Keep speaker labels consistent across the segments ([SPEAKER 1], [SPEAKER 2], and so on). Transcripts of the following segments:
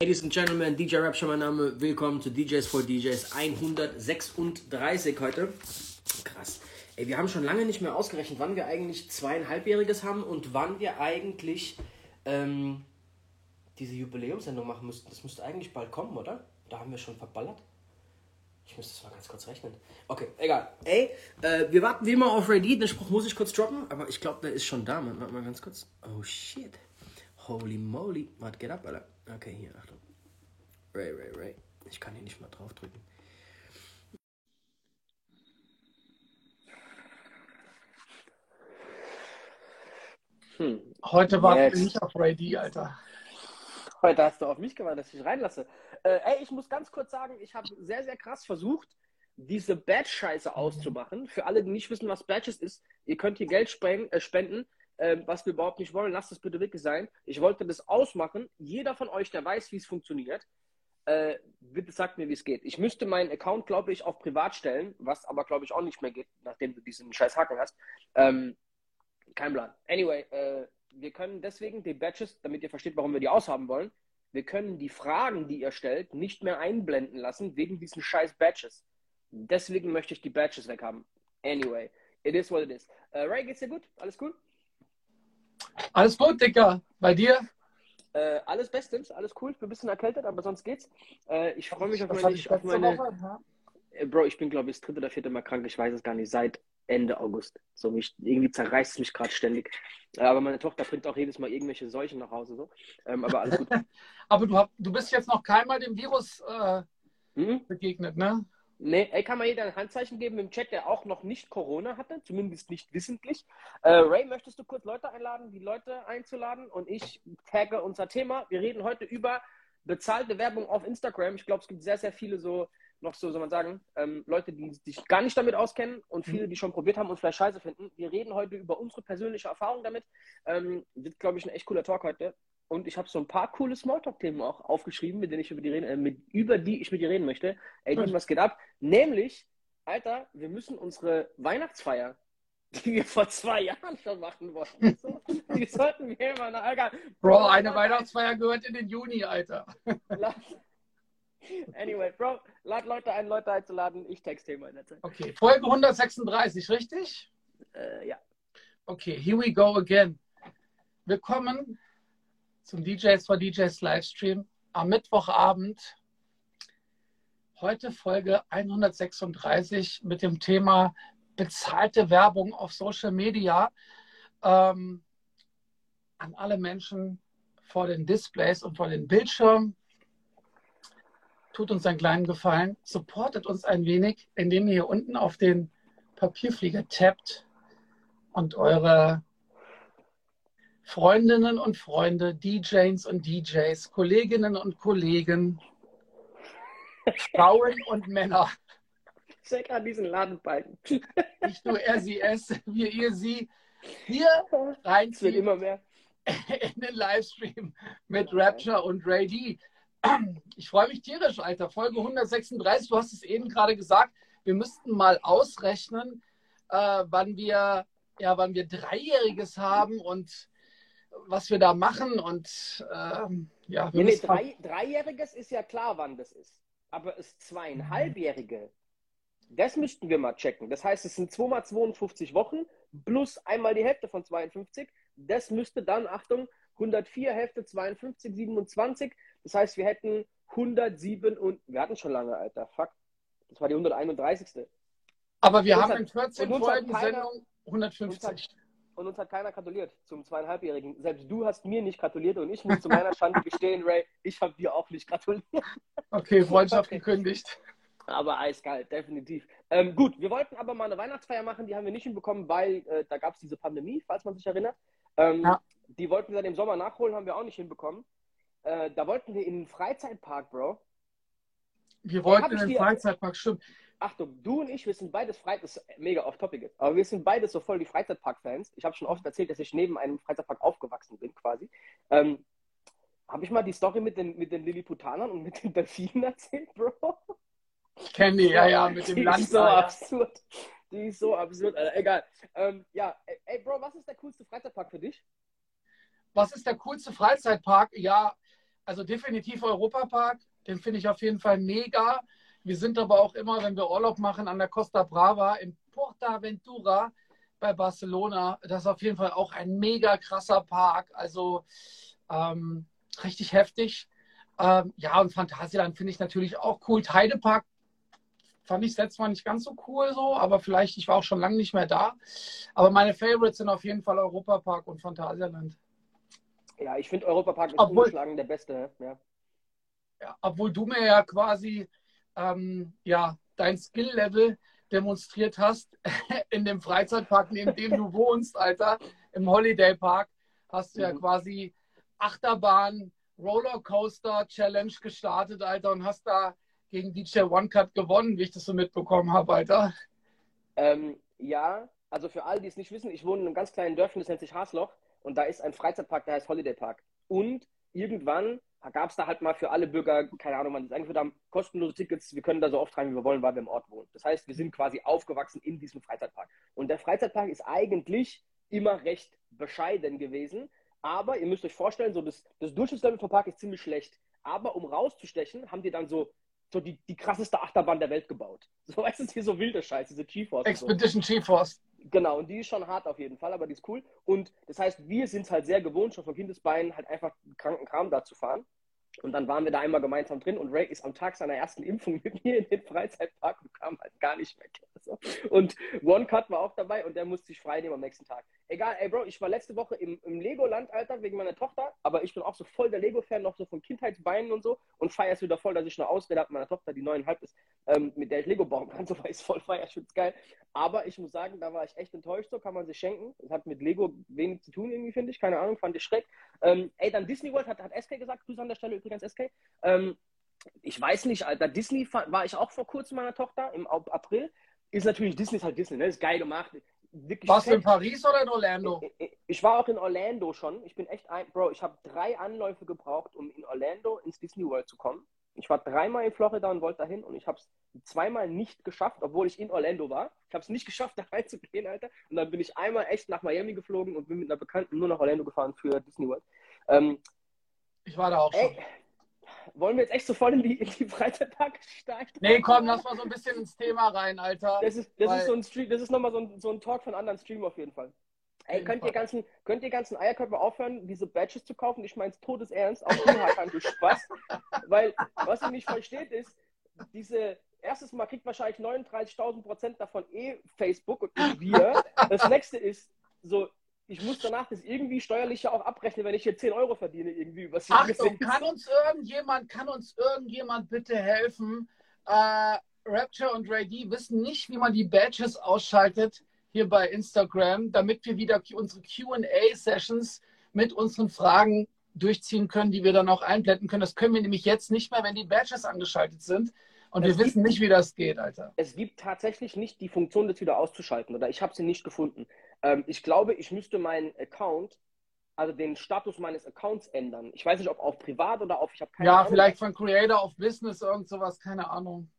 [SPEAKER 1] Ladies and Gentlemen, DJ Rapture, mein Name. Willkommen zu DJs for DJs 136 heute. Krass. Ey, wir haben schon lange nicht mehr ausgerechnet, wann wir eigentlich zweieinhalbjähriges haben und wann wir eigentlich ähm, diese Jubiläumssendung machen müssten. Das müsste eigentlich bald kommen, oder? Da haben wir schon verballert. Ich müsste das mal ganz kurz rechnen. Okay, egal. Ey, äh, wir warten wie immer auf Ready. Den Spruch muss ich kurz droppen, aber ich glaube, der ist schon da. Warte mal ganz kurz. Oh shit. Holy moly. Was geht ab, Alter? Okay, hier, Achtung. Ray, Ray, Ray. Ich kann hier nicht mal drauf drücken.
[SPEAKER 2] Hm.
[SPEAKER 3] Heute warten wir nicht auf Ray D, Alter.
[SPEAKER 2] Heute hast du auf mich gewartet, dass ich reinlasse. Äh, ey, ich muss ganz kurz sagen, ich habe sehr, sehr krass versucht, diese Badge-Scheiße auszumachen. Für alle, die nicht wissen, was Badges ist, ihr könnt hier Geld äh, spenden, äh, was wir überhaupt nicht wollen. Lasst es bitte wirklich sein. Ich wollte das ausmachen. Jeder von euch, der weiß, wie es funktioniert, äh, bitte sagt mir, wie es geht. Ich müsste meinen Account, glaube ich, auf privat stellen, was aber, glaube ich, auch nicht mehr geht, nachdem du diesen scheiß Haken hast. Ähm, kein Plan. Anyway, äh, wir können deswegen die Badges, damit ihr versteht, warum wir die aushaben wollen, wir können die Fragen, die ihr stellt, nicht mehr einblenden lassen wegen diesen scheiß Badges. Deswegen möchte ich die Badges weghaben. Anyway, it is what it is. Äh, Ray, geht's dir gut? Alles cool?
[SPEAKER 3] Alles gut, Dicker. Bei dir?
[SPEAKER 2] Äh, alles bestens, alles cool. Ich bin ein bisschen erkältet, aber sonst geht's. Äh, ich freue mich auf meine,
[SPEAKER 3] ich
[SPEAKER 2] auf meine
[SPEAKER 3] Woche? Ja.
[SPEAKER 2] Äh, Bro, ich bin, glaube ich, das dritte oder vierte Mal krank. Ich weiß es gar nicht. Seit Ende August. So, mich, irgendwie zerreißt es mich gerade ständig. Äh, Aber meine Tochter bringt auch jedes Mal irgendwelche Seuchen nach Hause. So. Ähm, aber alles gut.
[SPEAKER 3] Aber du, hab, du bist jetzt noch keinmal dem Virus äh,
[SPEAKER 2] Mhm.
[SPEAKER 3] begegnet, ne?
[SPEAKER 2] Nee, ey, kann mal jeder ein Handzeichen geben im Chat, der auch noch nicht Corona hatte, zumindest nicht wissentlich. Äh, Ray, möchtest du kurz Leute einladen, die Leute einzuladen? Und ich tagge unser Thema. Wir reden heute über bezahlte Werbung auf Instagram. Ich glaube, es gibt sehr, sehr viele so, noch so, soll man sagen, ähm, Leute, die sich gar nicht damit auskennen und viele, die schon probiert haben und vielleicht scheiße finden. Wir reden heute über unsere persönliche Erfahrung damit. Ähm, wird, glaube ich, ein echt cooler Talk heute. Und ich habe so ein paar coole Smalltalk-Themen auch aufgeschrieben, mit denen ich über die, reden, äh, mit, über die ich mit dir reden möchte. Ey,
[SPEAKER 3] Gut.
[SPEAKER 2] Dean, was geht ab? Nämlich, Alter, wir müssen unsere Weihnachtsfeier, die wir vor zwei Jahren schon machen wollten, so, die sollten wir immer nach Alter,
[SPEAKER 3] Bro, eine Weihnachtsfeier gehört in den Juni, Alter.
[SPEAKER 2] Anyway, Bro, lad Leute ein, Leute einzuladen. Ich texte immer in der Zeit.
[SPEAKER 3] Okay, Folge 136, richtig?
[SPEAKER 2] Äh, ja.
[SPEAKER 3] Okay, here we go again. Willkommen zum DJs for DJs Livestream am Mittwochabend. Heute Folge 136 mit dem Thema bezahlte Werbung auf Social Media. Ähm, an alle Menschen vor den Displays und vor den Bildschirmen. Tut uns einen kleinen Gefallen, supportet uns ein wenig, indem ihr hier unten auf den Papierflieger tappt und eure Freundinnen und Freunde, DJs und DJs, Kolleginnen und Kollegen, Frauen und Männer,
[SPEAKER 2] Ich sehe gerade diesen Ladenbalken.
[SPEAKER 3] nicht nur er, sie, es, wir, ihr, sie, hier reinziehen
[SPEAKER 2] immer mehr.
[SPEAKER 3] in den Livestream mit Rapture und Ray D. Ich freue mich tierisch, Alter. Folge 136, du hast es eben gerade gesagt, wir müssten mal ausrechnen, äh, wann wir, ja, wann wir Dreijähriges haben und was wir da machen und ähm, ja, wir
[SPEAKER 2] Nee, nee, drei, Dreijähriges ist ja klar, wann das ist. Aber das Zweieinhalbjährige, das müssten wir mal checken. Das heißt, es sind 2 mal 52 Wochen plus einmal die Hälfte von 52. Das müsste dann, Achtung, 104 Hälfte 52, 27. Das heißt, wir hätten 107 und wir hatten schon lange, Alter. Fuck. Das war die 131.
[SPEAKER 3] aber wir haben
[SPEAKER 2] hat-
[SPEAKER 3] in 14
[SPEAKER 2] und uns hat
[SPEAKER 3] Folgen Sendung 150.
[SPEAKER 2] Und uns hat keiner gratuliert zum zweieinhalbjährigen. Selbst du hast mir nicht gratuliert und ich muss zu meiner Schande gestehen, Ray, ich habe dir auch nicht gratuliert.
[SPEAKER 3] Okay, Freundschaft gekündigt.
[SPEAKER 2] Aber eiskalt, definitiv. Ähm, gut, wir wollten aber mal eine Weihnachtsfeier machen, die haben wir nicht hinbekommen, weil äh, da gab es diese Pandemie, falls man sich erinnert. Ähm,
[SPEAKER 3] Ja.
[SPEAKER 2] Die wollten wir dann im Sommer nachholen, haben wir auch nicht hinbekommen. Äh, da wollten wir in den Freizeitpark, Bro.
[SPEAKER 3] Wir wollten in den
[SPEAKER 2] dir-
[SPEAKER 3] Freizeitpark, stimmt.
[SPEAKER 2] Achtung, du und ich, wir sind beides Freit das ist mega off topic jetzt, aber wir sind beides so voll die Freizeitpark-Fans. Ich habe schon oft erzählt, dass ich neben einem Freizeitpark aufgewachsen bin, quasi. Ähm, habe ich mal die Story mit den, mit den Lilliputanern und mit den Delfinen erzählt, Bro?
[SPEAKER 3] Ich kenne die, ja, ja, mit
[SPEAKER 2] die
[SPEAKER 3] dem Land.
[SPEAKER 2] ist so
[SPEAKER 3] Alter.
[SPEAKER 2] absurd. Die ist so absurd, Alter. Egal. Ähm, ja, ey, Bro, was ist der coolste Freizeitpark für dich?
[SPEAKER 3] Was ist der coolste Freizeitpark? Ja, also definitiv Europapark. Den finde ich auf jeden Fall mega. Wir sind aber auch immer, wenn wir Urlaub machen, an der Costa Brava in Portaventura bei Barcelona. Das ist auf jeden Fall auch ein mega krasser Park. Also ähm, richtig heftig. Ähm, ja, und Phantasialand finde ich natürlich auch cool. Heidepark fand ich letztes Mal nicht ganz so cool so, aber vielleicht, ich war auch schon lange nicht mehr da. Aber meine Favorites sind auf jeden Fall Europapark und Phantasialand.
[SPEAKER 2] Ja, ich finde Europapark ist
[SPEAKER 3] Obwohl-
[SPEAKER 2] ungeschlagen der beste. Ja.
[SPEAKER 3] Ja, obwohl du mir ja quasi ähm, ja, dein Skill-Level demonstriert hast in dem Freizeitpark, neben dem du wohnst, Alter, im Holiday Park, hast du ja
[SPEAKER 2] Mhm.
[SPEAKER 3] quasi Achterbahn, Rollercoaster Challenge gestartet, Alter, und hast da gegen DJ One Cut gewonnen, wie ich das so mitbekommen habe, Alter.
[SPEAKER 2] Ähm, ja, also für alle, die es nicht wissen, ich wohne in einem ganz kleinen Dörfchen, das nennt sich Hasloch. Und da ist ein Freizeitpark, der heißt Holiday Park. Und irgendwann gab es da halt mal für alle Bürger, keine Ahnung, wann die es eingeführt haben, kostenlose Tickets. Wir können da so oft rein, wie wir wollen, weil wir im Ort wohnen. Das heißt, wir sind quasi aufgewachsen in diesem Freizeitpark. Und der Freizeitpark ist eigentlich immer recht bescheiden gewesen. Aber ihr müsst euch vorstellen, so das, das Durchschnittslevel vom Park ist ziemlich schlecht. Aber um rauszustechen, haben die dann so, so die, die krasseste Achterbahn der Welt gebaut. So weißt du, hier so wilde Scheiße, diese GeForce. und so.
[SPEAKER 3] Expedition GeForce.
[SPEAKER 2] Genau, und die ist schon hart auf jeden Fall, aber die ist cool. Und das heißt, wir sind es halt sehr gewohnt, schon von Kindesbeinen halt einfach kranken Kram da zu fahren. Und dann waren wir da einmal gemeinsam drin und Ray ist am Tag seiner ersten Impfung mit mir in den Freizeitpark und kam halt gar nicht mehr klar. So. Und One Cut war auch dabei und der musste sich frei nehmen am nächsten Tag. Egal, ey Bro, ich war letzte Woche im, im Legoland, Alter, wegen meiner Tochter, aber ich bin auch so voll der Lego-Fan, noch so von Kindheitsbeinen und so und feier es wieder voll, dass ich eine Ausrede habe meiner Tochter, die neuneinhalb ist, ähm, mit der ich Lego bauen kann, so weil ich voll feier, ich geil. Aber ich muss sagen, da war ich echt enttäuscht, so kann man sich schenken. Das hat mit Lego wenig zu tun, irgendwie, finde ich. Keine Ahnung, fand ich schreck. Ähm, ey, dann Disney World hat, hat SK gesagt, Grüße an der Stelle übrigens SK. Ähm, ich weiß nicht, Alter, Disney war ich auch vor kurzem meiner Tochter im April. Ist natürlich Disney, ist halt Disney, ne? Ist geil gemacht. Wirklich
[SPEAKER 3] Warst du in. Paris oder in Orlando?
[SPEAKER 2] Ich war auch in Orlando schon. Ich bin echt ein, Bro, ich habe drei Anläufe gebraucht, um in Orlando ins Disney World zu kommen. Ich war dreimal in Florida und wollte dahin und ich habe es zweimal nicht geschafft, obwohl ich in Orlando war. Ich habe es nicht geschafft, da reinzugehen, Alter. Und dann bin ich einmal echt nach Miami geflogen und bin mit einer Bekannten nur nach Orlando gefahren für Disney World. Ähm,
[SPEAKER 3] Ich war da auch schon.
[SPEAKER 2] Wollen wir jetzt echt so voll in die, in die Freizeitpark steigen?
[SPEAKER 3] Nee, komm, lass mal so ein bisschen ins Thema rein, Alter.
[SPEAKER 2] Das ist, das
[SPEAKER 3] Weil-
[SPEAKER 2] ist so ein Stream, das ist nochmal so ein, so ein Talk von anderen Stream auf jeden Fall. Ey, könnt ihr, ganzen, könnt ihr ganzen Eierköpfe aufhören, diese Badges zu kaufen? Ich meine es todesernst, auch Hakan, du Spaß. Weil, was ihr nicht versteht, ist, diese, erstes Mal kriegt wahrscheinlich 39.000 Prozent davon eh Facebook und wir. Das nächste ist, so, ich muss danach das irgendwie steuerlich ja auch abrechnen, wenn ich hier 10 Euro verdiene, irgendwie übers Jahr
[SPEAKER 3] Achtung, kann uns irgendjemand, kann uns irgendjemand bitte helfen? Äh, Rapture und Ray D wissen nicht, wie man die Badges ausschaltet hier bei Instagram, damit wir wieder unsere QA-Sessions mit unseren Fragen durchziehen können, die wir dann auch einblenden können. Das können wir nämlich jetzt nicht mehr, wenn die Badges angeschaltet sind. Und wir
[SPEAKER 2] Es gibt-
[SPEAKER 3] wissen nicht, wie das geht, Alter.
[SPEAKER 2] es gibt tatsächlich nicht die Funktion, das wieder auszuschalten, oder ich habe sie nicht gefunden. Ähm, ich glaube, ich müsste meinen Account, also den Status meines Accounts ändern. Ich weiß nicht, ob auf privat oder auf, ich habe keine
[SPEAKER 3] Ja,
[SPEAKER 2] Ahnung.
[SPEAKER 3] vielleicht von Creator auf Business, irgend sowas, keine Ahnung.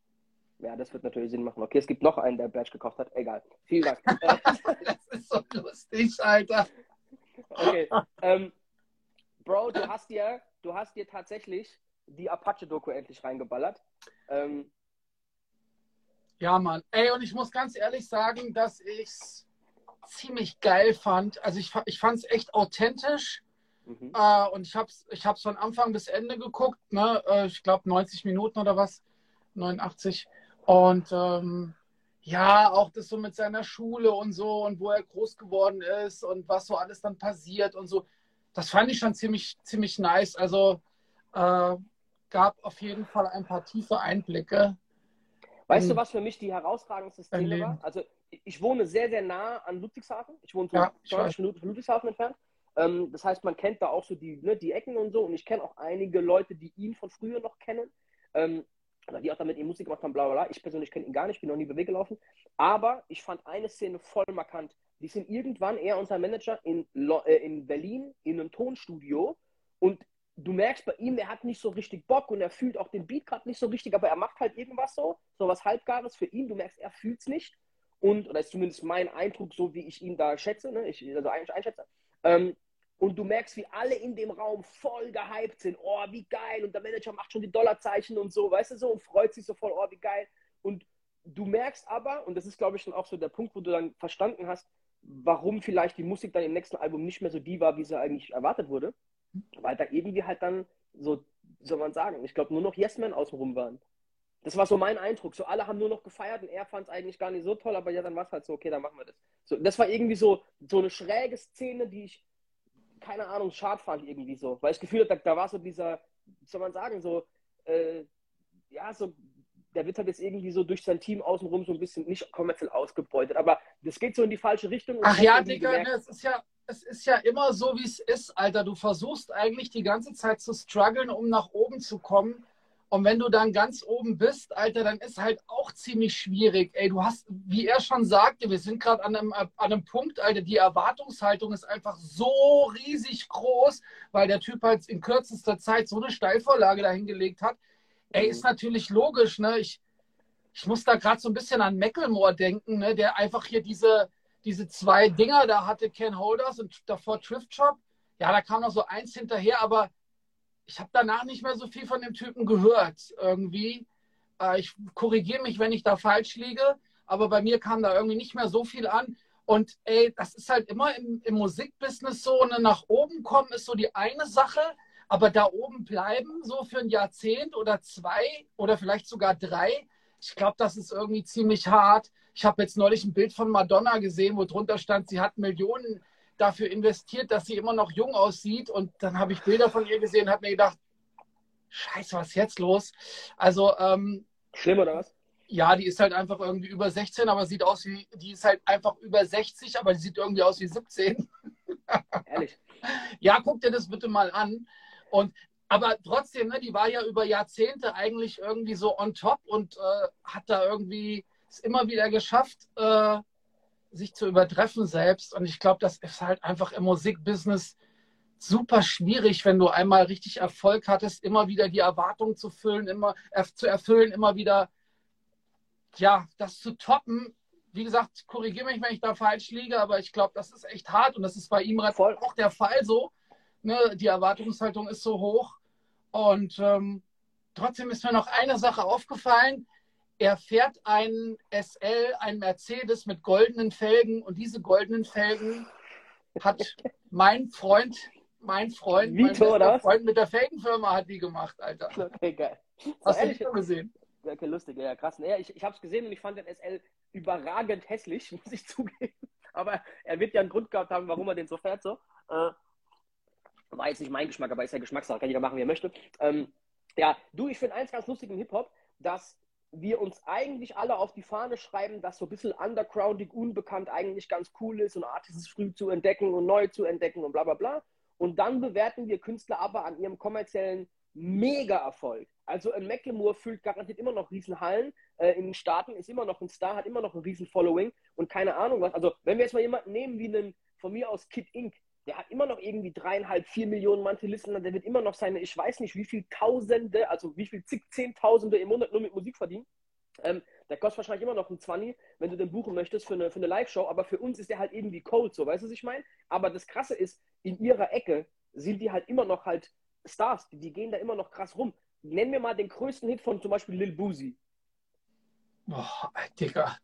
[SPEAKER 2] Ja, das wird natürlich Sinn machen. Okay, es gibt noch einen, der Badge gekauft hat. Egal. Vielen Dank.
[SPEAKER 3] Das ist so lustig, Alter.
[SPEAKER 2] okay. Ähm, Bro, du hast dir, du hast dir tatsächlich die Apache-Doku endlich reingeballert. Ähm,
[SPEAKER 3] Ja, Mann. Ey, und ich muss ganz ehrlich sagen, dass ich es ziemlich geil fand. Also ich, ich fand es echt authentisch.
[SPEAKER 2] mhm.
[SPEAKER 3] Äh, und ich habe es ich hab's von Anfang bis Ende geguckt. Ne? Äh, ich glaube 90 Minuten oder was. 89. Und ähm, ja, auch das so mit seiner Schule und so und wo er groß geworden ist und was so alles dann passiert und so. Das fand ich schon ziemlich, ziemlich nice. Also äh, gab auf jeden Fall ein paar tiefe Einblicke.
[SPEAKER 2] Weißt du, was für mich die herausragendste Szene war? Also, ich wohne sehr, sehr nah an Ludwigshafen. Ich wohne so
[SPEAKER 3] Ja, ich
[SPEAKER 2] 20 Minuten von Ludwigshafen entfernt. Ähm, das heißt, man kennt da auch so die, ne, die Ecken und so. Und ich kenne auch einige Leute, die ihn von früher noch kennen. Ähm, oder die auch damit ihm Musik gemacht haben, bla bla bla. Ich persönlich kenne ihn gar nicht, bin noch nie Weg gelaufen. Aber ich fand eine Szene voll markant. Die sind irgendwann, er und sein Manager, in, Lo äh, in Berlin in einem Tonstudio. Und du merkst bei ihm, er hat nicht so richtig Bock und er fühlt auch den Beat gerade nicht so richtig, aber er macht halt irgendwas so, so was Halbgares für ihn. Du merkst, er fühlt es nicht. Und, oder ist zumindest mein Eindruck, so wie ich ihn da schätze, ne? ich, also eigentlich einschätze. Ähm, und du merkst, wie alle in dem Raum voll gehypt sind. Oh, wie geil. Und der Manager macht schon die Dollarzeichen und so, weißt du so, und freut sich so voll, oh, wie geil. Und du merkst aber, und das ist, glaube ich, schon auch so der Punkt, wo du dann verstanden hast, warum vielleicht die Musik dann im nächsten Album nicht mehr so die war, wie sie eigentlich erwartet wurde. Weil da irgendwie halt dann so, soll man sagen, ich glaube, nur noch Yes-Men außenrum waren. Das war so mein Eindruck. So alle haben nur noch gefeiert und er fand es eigentlich gar nicht so toll, aber ja, dann war es halt so, okay, dann machen wir das. So, das war irgendwie so, so eine schräge Szene, die ich, keine Ahnung, schad fand irgendwie so. Weil ich gefühlt habe, da, da war so dieser, soll man sagen, so, äh, ja, so, der wird halt jetzt irgendwie so durch sein Team außenrum so ein bisschen nicht kommerziell ausgebeutet. Aber das geht so in die falsche Richtung.
[SPEAKER 3] Ach ja, Digga, ne, es ist ja, es ist ja immer so, wie es ist, Alter. Du versuchst eigentlich die ganze Zeit zu strugglen, um nach oben zu kommen. Und wenn du dann ganz oben bist, Alter, dann ist halt auch ziemlich schwierig. Ey, du hast, wie er schon sagte, wir sind gerade an einem, an einem Punkt, Alter, die Erwartungshaltung ist einfach so riesig groß, weil der Typ halt in kürzester Zeit so eine Steilvorlage dahingelegt hat. Ey, ist natürlich logisch, ne? Ich, ich muss da gerade so ein bisschen an Mecklemore denken, ne? Der einfach hier diese, diese zwei Dinger da hatte, Ken Holders und davor Thrift Shop. Ja, da kam noch so eins hinterher, aber ich habe danach nicht mehr so viel von dem Typen gehört irgendwie. Äh, ich korrigiere mich, wenn ich da falsch liege, aber bei mir kam da irgendwie nicht mehr so viel an. Und ey, das ist halt immer im, im Musikbusiness so, ne, nach oben kommen ist so die eine Sache, aber da oben bleiben, so für ein Jahrzehnt oder zwei oder vielleicht sogar drei, ich glaube, das ist irgendwie ziemlich hart. Ich habe jetzt neulich ein Bild von Madonna gesehen, wo drunter stand, sie hat Millionen dafür investiert, dass sie immer noch jung aussieht. Und dann habe ich Bilder von ihr gesehen und habe mir gedacht, scheiße, was ist jetzt los? Also, ähm,
[SPEAKER 2] Schlimm oder was?
[SPEAKER 3] Ja, die ist halt einfach irgendwie über 16, aber sieht aus wie, die ist halt einfach über 60, aber die sieht irgendwie aus wie 17.
[SPEAKER 2] Ehrlich?
[SPEAKER 3] ja, guck dir das bitte mal an. Und aber trotzdem, ne, die war ja über Jahrzehnte eigentlich irgendwie so on top und äh, hat da irgendwie es immer wieder geschafft, äh, sich zu übertreffen selbst. Und ich glaube, das ist halt einfach im Musikbusiness super schwierig, wenn du einmal richtig Erfolg hattest, immer wieder die Erwartungen zu füllen, immer äh, zu erfüllen, immer wieder ja, das zu toppen. Wie gesagt, korrigiere mich, wenn ich da falsch liege, aber ich glaube, das ist echt hart und das ist bei ihm Voll. auch der Fall so. Ne? Die Erwartungshaltung ist so hoch. Und ähm, trotzdem ist mir noch eine Sache aufgefallen er fährt einen SL, ein Mercedes mit goldenen Felgen und diese goldenen Felgen hat mein Freund, mein Freund,
[SPEAKER 2] Vito,
[SPEAKER 3] mein Freund mit der Felgenfirma hat die gemacht, Alter.
[SPEAKER 2] Okay, geil.
[SPEAKER 3] Hast du ehrlich gesehen?
[SPEAKER 2] Okay, lustig, ja, krass. Ja, ich ich habe es gesehen und ich fand den SL überragend hässlich, muss ich zugeben. Aber er wird ja einen Grund gehabt haben, warum er den so fährt. So. Äh, war jetzt nicht mein Geschmack, aber ist ja Geschmackssache, kann jeder machen, wie er möchte. Ähm, ja, du, ich finde eins ganz lustig im Hip-Hop, dass wir uns eigentlich alle auf die Fahne schreiben, dass so ein bisschen undergroundig, unbekannt eigentlich ganz cool ist und Artists früh zu entdecken und neu zu entdecken und bla bla bla. Und dann bewerten wir Künstler aber an ihrem kommerziellen Mega-Erfolg. Also ein Macklemore füllt garantiert immer noch Riesenhallen. Äh, in den Staaten ist immer noch ein Star, hat immer noch ein Riesen-Following und keine Ahnung was. Also wenn wir jetzt mal jemanden nehmen wie einen von mir aus Kid Inc., der hat immer noch irgendwie dreieinhalb, vier Millionen Mantelisten, der wird immer noch seine, ich weiß nicht, wie viel Tausende, also wie viel zig, Zehntausende im Monat nur mit Musik verdienen. Ähm, der kostet wahrscheinlich immer noch ein 20, wenn du den buchen möchtest für eine, für eine Live-Show, aber für uns ist der halt irgendwie cold, so, weißt du, was ich meine? Aber das Krasse ist, in ihrer Ecke sind die halt immer noch halt Stars, die, die gehen da immer noch krass rum. Nenn mir mal den größten Hit von zum Beispiel Lil Boozy.
[SPEAKER 3] Boah, Digga.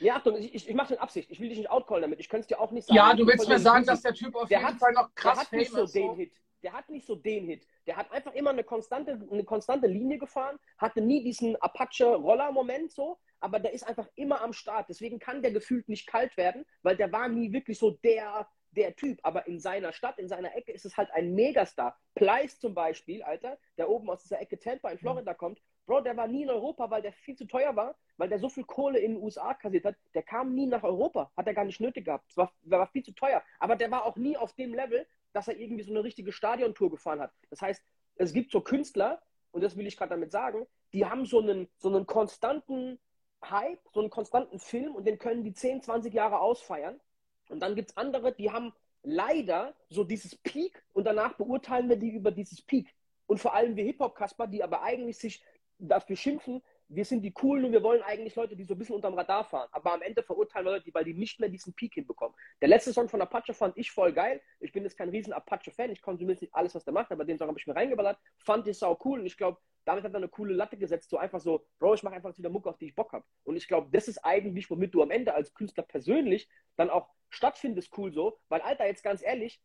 [SPEAKER 2] Ja, Achtung, ich, ich, ich mache den Absicht. Ich will dich nicht outcallen damit. Ich könnte es dir auch nicht sagen.
[SPEAKER 3] Ja, du willst mir sagen, dass der Typ auf
[SPEAKER 2] der
[SPEAKER 3] jeden
[SPEAKER 2] hat,
[SPEAKER 3] Fall noch krass
[SPEAKER 2] der hat nicht so den
[SPEAKER 3] so.
[SPEAKER 2] Hit. Der hat nicht so den Hit. Der hat einfach immer eine konstante, eine konstante Linie gefahren, hatte nie diesen Apache-Roller-Moment so, aber der ist einfach immer am Start. Deswegen kann der gefühlt nicht kalt werden, weil der war nie wirklich so der, der Typ. Aber in seiner Stadt, in seiner Ecke ist es halt ein Megastar. Pleiss zum Beispiel, Alter, der oben aus dieser Ecke Tampa in Florida kommt, Bro, der war nie in Europa, weil der viel zu teuer war, weil der so viel Kohle in den USA kassiert hat. Der kam nie nach Europa, hat er gar nicht nötig gehabt. Es war, der war viel zu teuer. Aber der war auch nie auf dem Level, dass er irgendwie so eine richtige Stadiontour gefahren hat. Das heißt, es gibt so Künstler, und das will ich gerade damit sagen, die haben so einen, so einen konstanten Hype, so einen konstanten Film und den können die 10, 20 Jahre ausfeiern. Und dann gibt es andere, die haben leider so dieses Peak und danach beurteilen wir die über dieses Peak. Und vor allem wir Hip-Hop-Kasper, die aber eigentlich sich dafür schimpfen, wir sind die Coolen und wir wollen eigentlich Leute, die so ein bisschen unterm Radar fahren. Aber am Ende verurteilen wir Leute, weil die nicht mehr diesen Peak hinbekommen. Der letzte Song von Apache fand ich voll geil. Ich bin jetzt kein riesen Apache-Fan. Ich konsumiere nicht alles, was der macht, aber den Song habe ich mir reingeballert. Fand ich sau cool und ich glaube, damit hat er eine coole Latte gesetzt. So einfach so, Bro, ich mache einfach wieder Mucke, auf die ich Bock habe. Und ich glaube, das ist eigentlich, womit du am Ende als Künstler persönlich dann auch stattfindest, cool so. Weil, Alter, jetzt ganz ehrlich,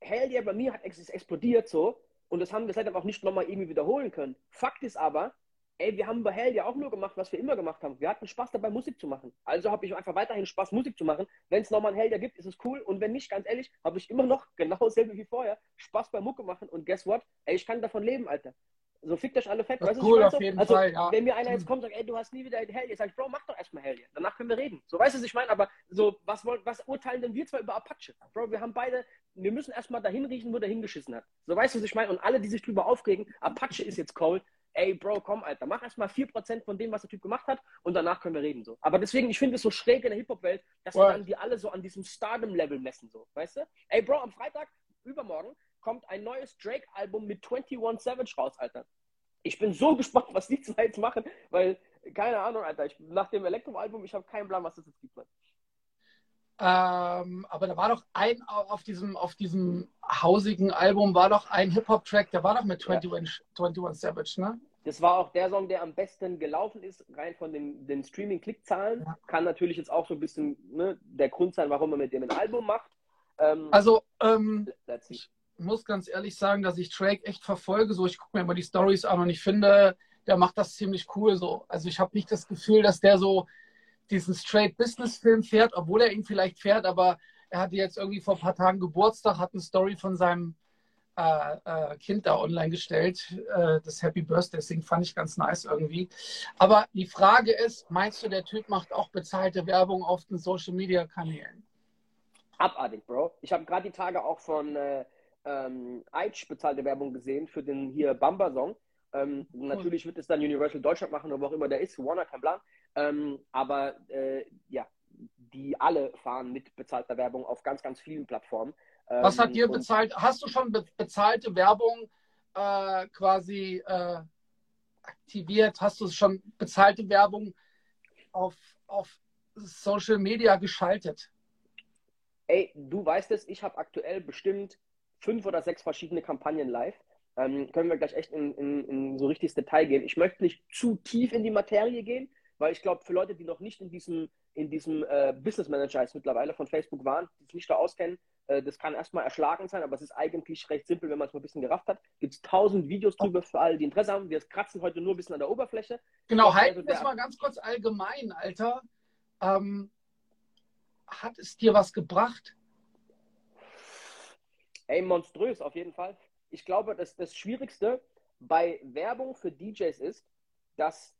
[SPEAKER 2] Hell yeah bei mir hat es explodiert so. Und das haben wir seitdem auch nicht nochmal irgendwie wiederholen können. Fakt ist aber, ey, wir haben bei Hell ja auch nur gemacht, was wir immer gemacht haben. Wir hatten Spaß dabei, Musik zu machen. Also habe ich einfach weiterhin Spaß, Musik zu machen. Wenn es nochmal ein Hell ja gibt, ist es cool. Und wenn nicht, ganz ehrlich, habe ich immer noch genau dasselbe wie vorher Spaß bei Mucke machen. Und guess what? Ey, ich kann davon leben, Alter. So fickt euch alle fett.
[SPEAKER 3] Das weißt, cool, auf so? jeden
[SPEAKER 2] also,
[SPEAKER 3] Fall, ja.
[SPEAKER 2] Wenn mir einer jetzt kommt und sagt, ey, du hast nie wieder ein Hell, sag ich, Bro, mach doch erstmal Hell. Danach können wir reden. So, weißt du, was ich meine? Aber so, was, was urteilen denn wir zwar über Apache? Bro, wir haben beide, wir müssen erstmal dahin riechen, wo der hingeschissen hat. So, weißt du, was ich meine? Und alle, die sich drüber aufregen, Apache ist jetzt cold, ey, Bro, komm, Alter, mach erstmal 4% von dem, was der Typ gemacht hat und danach können wir reden. So. Aber deswegen, ich finde es so schräg in der Hip-Hop-Welt, dass wir dann die alle so an diesem Stardom-Level messen, so, weißt du? Ey, Bro, am Freitag, übermorgen, kommt ein neues Drake-Album mit 21 Savage raus, Alter. Ich bin so gespannt, was die zwei jetzt machen, weil, keine Ahnung, Alter, ich, nach dem Elektro-Album, ich habe keinen Plan, was das jetzt gibt, man.
[SPEAKER 3] Ähm, aber da war doch ein auf diesem, auf diesem hausigen Album war doch ein Hip-Hop-Track, der war doch mit 21, ja. 21 Savage, ne?
[SPEAKER 2] Das war auch der Song, der am besten gelaufen ist, rein von den, den Streaming-Klickzahlen. Ja. Kann natürlich jetzt auch so ein bisschen ne, der Grund sein, warum man mit dem ein Album macht.
[SPEAKER 3] Ähm, also, ähm, ich muss ganz ehrlich sagen, dass ich Drake echt verfolge. So, ich gucke mir immer die Stories an und ich finde, der macht das ziemlich cool. So, also ich habe nicht das Gefühl, dass der so diesen Straight Business Film fährt, obwohl er ihn vielleicht fährt, aber er hatte jetzt irgendwie vor ein paar Tagen Geburtstag, hat eine Story von seinem äh, äh, Kind da online gestellt, äh, das Happy Birthday, deswegen fand ich ganz nice irgendwie. Aber die Frage ist, meinst du, der Typ macht auch bezahlte Werbung auf den Social Media Kanälen?
[SPEAKER 2] Abartig, Bro. Ich habe gerade die Tage auch von äh, ähm, Eitsch bezahlte Werbung gesehen für den hier Bamba-Song. Ähm, cool. Natürlich wird es dann Universal Deutschland machen oder wo auch immer der ist. Warner, kein Plan. Ähm, aber äh, ja, die alle fahren mit bezahlter Werbung auf ganz, ganz vielen Plattformen.
[SPEAKER 3] Ähm, Was hat dir bezahlt? Hast du schon be bezahlte Werbung äh, quasi äh, aktiviert? Hast du schon bezahlte Werbung auf, auf Social Media geschaltet?
[SPEAKER 2] Ey, du weißt es, ich habe aktuell bestimmt fünf oder sechs verschiedene Kampagnen live. Ähm, können wir gleich echt in, in, in so richtiges Detail gehen. Ich möchte nicht zu tief in die Materie gehen, weil ich glaube, für Leute, die noch nicht in diesem, in diesem äh, Business Manager jetzt mittlerweile von Facebook waren, die sich nicht da auskennen, äh, das kann erstmal erschlagend sein, aber es ist eigentlich recht simpel, wenn man es mal ein bisschen gerafft hat. Gibt es tausend Videos drüber für alle, die Interesse haben. Wir kratzen heute nur ein bisschen an der Oberfläche.
[SPEAKER 3] Genau, halten wir es mal ganz kurz allgemein, Alter. Ähm, hat es dir was gebracht?
[SPEAKER 2] Ey, monströs auf jeden Fall. Ich glaube, dass das Schwierigste bei Werbung für DJs ist, dass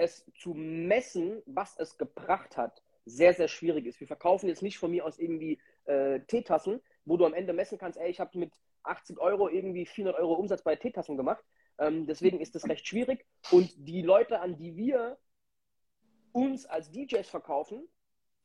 [SPEAKER 2] es zu messen, was es gebracht hat, sehr, sehr schwierig ist. Wir verkaufen jetzt nicht von mir aus irgendwie äh, Teetassen, wo du am Ende messen kannst, ey, ich habe mit 80 Euro irgendwie 400 Euro Umsatz bei Teetassen gemacht. Ähm, deswegen ist das recht schwierig. Und die Leute, an die wir uns als DJs verkaufen,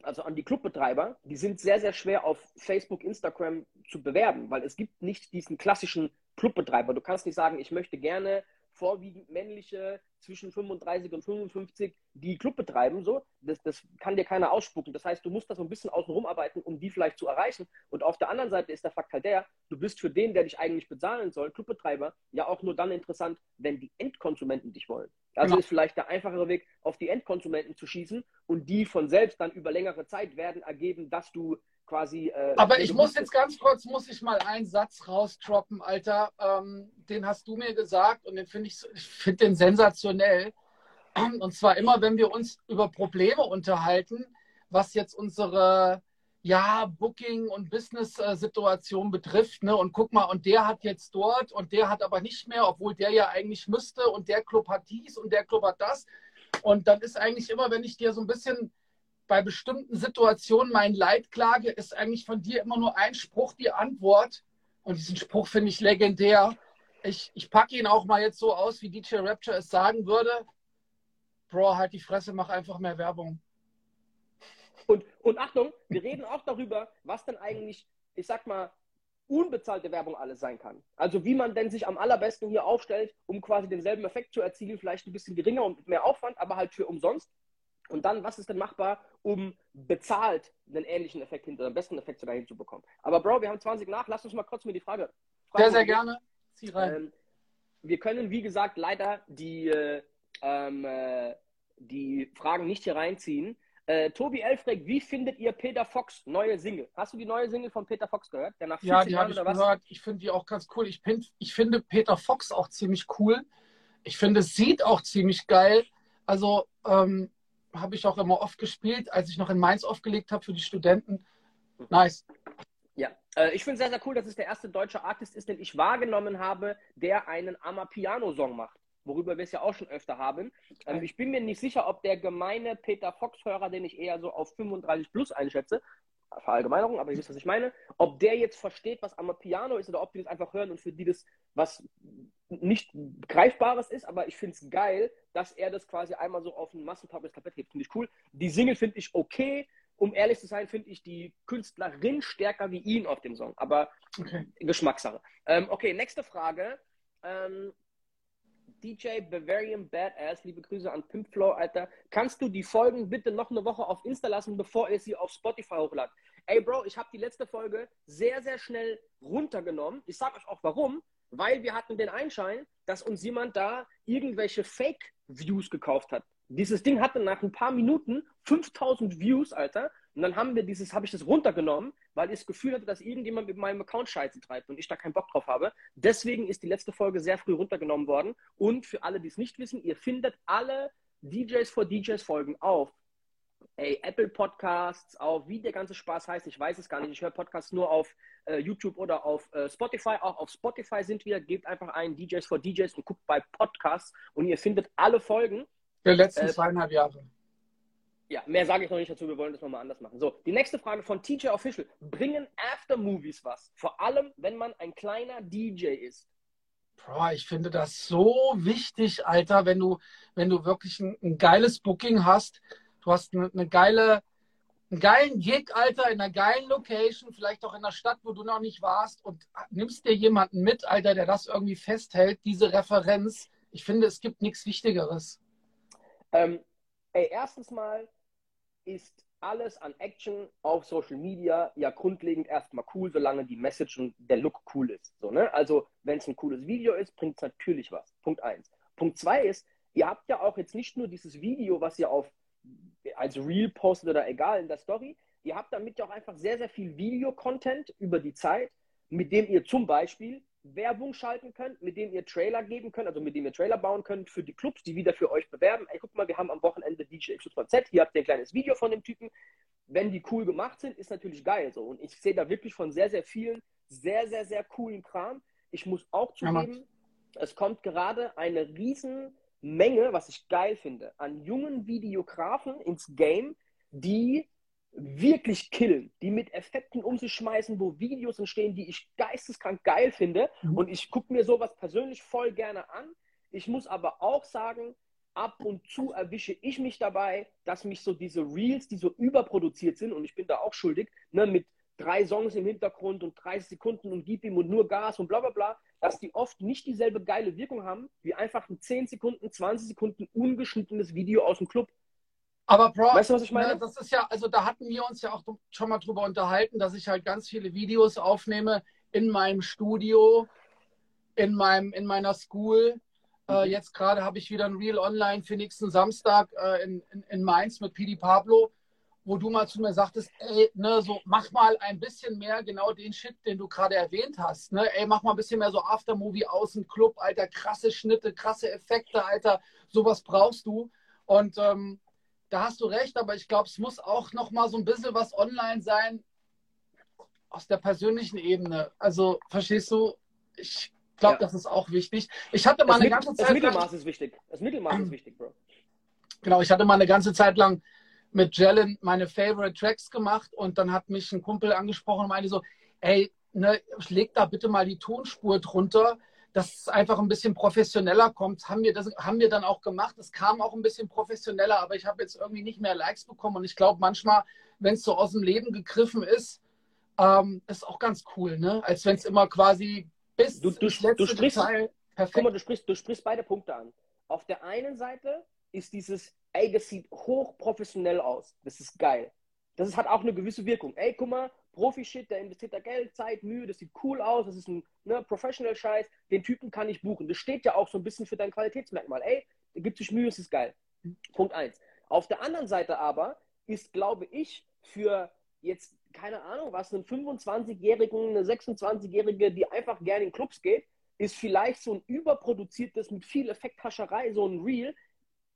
[SPEAKER 2] also an die Clubbetreiber, die sind sehr, sehr schwer auf Facebook, Instagram zu bewerben, weil es gibt nicht diesen klassischen Clubbetreiber. Du kannst nicht sagen, ich möchte gerne vorwiegend männliche zwischen 35 und 55, die Club betreiben, so. Das, das kann dir keiner ausspucken. Das heißt, du musst da so ein bisschen außen arbeiten, um die vielleicht zu erreichen. Und auf der anderen Seite ist der Fakt halt der, du bist für den, der dich eigentlich bezahlen soll, Clubbetreiber, ja auch nur dann interessant, wenn die Endkonsumenten dich wollen. Also genau. ist vielleicht der einfachere Weg, auf die Endkonsumenten zu schießen und die von selbst dann über längere Zeit werden ergeben, dass du quasi. Äh,
[SPEAKER 3] Aber ich muss jetzt ganz kurz, muss ich mal einen Satz rausdroppen, Alter. Ähm, den hast du mir gesagt und den finde ich, ich finde den sensationell. Und zwar immer, wenn wir uns über Probleme unterhalten, was jetzt unsere ja, Booking- und Business-Situation betrifft. Ne? Und guck mal, und der hat jetzt dort und der hat aber nicht mehr, obwohl der ja eigentlich müsste und der Club hat dies und der Club hat das. Und dann ist eigentlich immer, wenn ich dir so ein bisschen bei bestimmten Situationen mein Leid klage, ist eigentlich von dir immer nur ein Spruch die Antwort. Und diesen Spruch finde ich legendär. Ich, ich packe ihn auch mal jetzt so aus, wie DJ Rapture es sagen würde. Bro, halt die Fresse, mach einfach mehr Werbung.
[SPEAKER 2] Und, und Achtung, wir reden auch darüber, was denn eigentlich, ich sag mal, unbezahlte Werbung alles sein kann. Also wie man denn sich am allerbesten hier aufstellt, um quasi denselben Effekt zu erzielen, vielleicht ein bisschen geringer und mit mehr Aufwand, aber halt für umsonst. Und dann, was ist denn machbar, um bezahlt einen ähnlichen Effekt hinter, den besten Effekt sogar hinzubekommen? Aber Bro, wir haben 20 nach, lass uns mal kurz mir die Frage.
[SPEAKER 3] Frage sehr, sehr gerne. Zieh rein.
[SPEAKER 2] Ähm, wir können, wie gesagt, leider die, äh, ähm, äh, die Fragen nicht hier reinziehen. Äh, Tobi Elfreck, wie findet ihr Peter Fox neue Single? Hast du die neue Single von Peter Fox gehört?
[SPEAKER 3] Der nach ja, die habe ich gehört. Ich finde die auch ganz cool. Ich, find, ich finde Peter Fox auch ziemlich cool. Ich finde, es sieht auch ziemlich geil. Also ähm, habe ich auch immer oft gespielt, als ich noch in Mainz aufgelegt habe für die Studenten. Nice.
[SPEAKER 2] Ja, äh, ich finde es sehr, sehr cool, dass es der erste deutsche Artist ist, den ich wahrgenommen habe, der einen Amapiano-Song macht worüber wir es ja auch schon öfter haben. Ähm, ich bin mir nicht sicher, ob der gemeine Peter Fox-Hörer, den ich eher so auf 35 plus einschätze, Verallgemeinerung, aber ihr wisst, was ich meine, ob der jetzt versteht, was Amapiano ist oder ob die das einfach hören und für die das was nicht Greifbares ist, aber ich finde es geil, dass er das quasi einmal so auf ein massentaugliches Tablett hebt. Finde ich cool. Die Single finde ich okay. Um ehrlich zu sein, finde ich die Künstlerin stärker wie ihn auf dem Song. Aber okay. Geschmackssache. Ähm, okay, nächste Frage. Ähm, DJ Bavarian Badass, liebe Grüße an Pimpflow, Alter. Kannst du die Folgen bitte noch eine Woche auf Insta lassen, bevor ihr sie auf Spotify hochladet? Ey, Bro, ich habe die letzte Folge sehr, sehr schnell runtergenommen. Ich sag euch auch warum. Weil wir hatten den Einschein, dass uns jemand da irgendwelche Fake-Views gekauft hat. Dieses Ding hatte nach ein paar Minuten 5000 Views, Alter. Und dann haben wir dieses, habe ich das runtergenommen, weil ich das Gefühl hatte, dass irgendjemand mit meinem Account Scheiße treibt und ich da keinen Bock drauf habe. Deswegen ist die letzte Folge sehr früh runtergenommen worden. Und für alle, die es nicht wissen, ihr findet alle DJs for DJs Folgen auf ey, Apple Podcasts, auf wie der ganze Spaß heißt, ich weiß es gar nicht. Ich höre Podcasts nur auf äh, YouTube oder auf äh, Spotify. Auch auf Spotify sind wir. Gebt einfach ein DJs for DJs und guckt bei Podcasts und ihr findet alle Folgen.
[SPEAKER 3] Der letzten äh, zweieinhalb Jahre.
[SPEAKER 2] Ja, mehr sage ich noch nicht dazu. Wir wollen das nochmal anders machen. So, die nächste Frage von TJ Official. Bringen Aftermovies was? Vor allem, wenn man ein kleiner DJ ist.
[SPEAKER 3] Bro, ich finde das so wichtig, Alter, wenn du, wenn du wirklich ein, ein geiles Booking hast. Du hast eine, eine geile, einen geilen Gig, Alter, in einer geilen Location, vielleicht auch in einer Stadt, wo du noch nicht warst und nimmst dir jemanden mit, Alter, der das irgendwie festhält, diese Referenz. Ich finde, es gibt nichts Wichtigeres.
[SPEAKER 2] Ähm, ey, erstens mal, ist alles an Action auf Social Media ja grundlegend erstmal cool, solange die Message und der Look cool ist. So, ne? Also, wenn es ein cooles Video ist, bringt es natürlich was. Punkt eins. Punkt zwei ist, ihr habt ja auch jetzt nicht nur dieses Video, was ihr auf als Reel postet oder egal in der Story. Ihr habt damit ja auch einfach sehr, sehr viel Videocontent über die Zeit, mit dem ihr zum Beispiel Werbung schalten könnt, mit dem ihr Trailer geben könnt, also mit dem ihr Trailer bauen könnt für die Clubs, die wieder für euch bewerben. Ey, guck mal, wir haben am Wochenende DJ XYZ, hier habt ihr ein kleines Video von dem Typen. Wenn die cool gemacht sind, ist natürlich geil so. Und ich sehe da wirklich von sehr, sehr vielen sehr, sehr, sehr coolen Kram. Ich muss auch zugeben, ja, es kommt gerade eine riesen Menge, was ich geil finde, an jungen Videografen ins Game, die wirklich killen, die mit Effekten um sich schmeißen, wo Videos entstehen, die ich geisteskrank geil finde. Mhm. Und ich gucke mir sowas persönlich voll gerne an. Ich muss aber auch sagen, ab und zu erwische ich mich dabei, dass mich so diese Reels, die so überproduziert sind, und ich bin da auch schuldig, ne, mit drei Songs im Hintergrund und 30 Sekunden und gib ihm und nur Gas und bla bla bla, dass die oft nicht dieselbe geile Wirkung haben, wie einfach ein 10 Sekunden, 20 Sekunden ungeschnittenes Video aus dem Club.
[SPEAKER 3] Aber Bro, weißt du, was ich meine? Ne, das ist ja, also da hatten wir uns ja auch schon mal drüber unterhalten, dass ich halt ganz viele Videos aufnehme in meinem Studio, in, meinem, in meiner School. Äh, mhm. Äh, jetzt gerade habe ich wieder ein Real Online für nächsten Samstag äh, in, in, in Mainz mit Pidi Pablo wo du mal zu mir sagtest, ey, ne, so mach mal ein bisschen mehr genau den Shit, den du gerade erwähnt hast. Ne? Ey, mach mal ein bisschen mehr so Aftermovie aus dem Club, Alter, krasse Schnitte, krasse Effekte, Alter, sowas brauchst du. Und ähm, da hast du recht, aber ich glaube, es muss auch noch mal so ein bisschen was online sein aus der persönlichen Ebene. Also, verstehst du? Ich glaube, ja. das ist auch wichtig. Ich hatte mal das eine ganze Zeit
[SPEAKER 2] Das Mittelmaß ist wichtig. Das Mittelmaß ist wichtig, Bro.
[SPEAKER 3] Genau, ich hatte mal eine ganze Zeit lang mit Jalen meine Favorite Tracks gemacht und dann hat mich ein Kumpel angesprochen und meinte so, ey, ne, leg da bitte mal die Tonspur drunter, dass es einfach ein bisschen professioneller kommt. Haben wir, das haben wir dann auch gemacht. Es kam auch ein bisschen professioneller, aber ich habe jetzt irgendwie nicht mehr Likes bekommen und ich glaube manchmal, wenn es so aus dem Leben gegriffen ist, Ähm, ist auch ganz cool, ne? Als wenn es immer quasi bis
[SPEAKER 2] Du, du, du sprichst, guck
[SPEAKER 3] perfekt.
[SPEAKER 2] mal, du sprichst, du sprichst beide Punkte an. Auf der einen Seite ist dieses, ey, das sieht hochprofessionell aus. Das ist geil. Das ist, hat auch eine gewisse Wirkung. Ey, guck mal, Profi-Shit, der investiert da Geld, Zeit, Mühe, das sieht cool aus, das ist ein ne, Professional-Scheiß, den Typen kann ich buchen. Das steht ja auch so ein bisschen für dein Qualitätsmerkmal. Ey, der gibt sich Mühe, es ist geil. Punkt eins. Auf der anderen Seite aber ist, glaube ich, für jetzt, keine Ahnung, was, einen 25-Jährigen, eine 26-Jährige, die einfach gerne in Clubs geht, ist vielleicht so ein überproduziertes mit viel Effekthascherei, so ein Reel,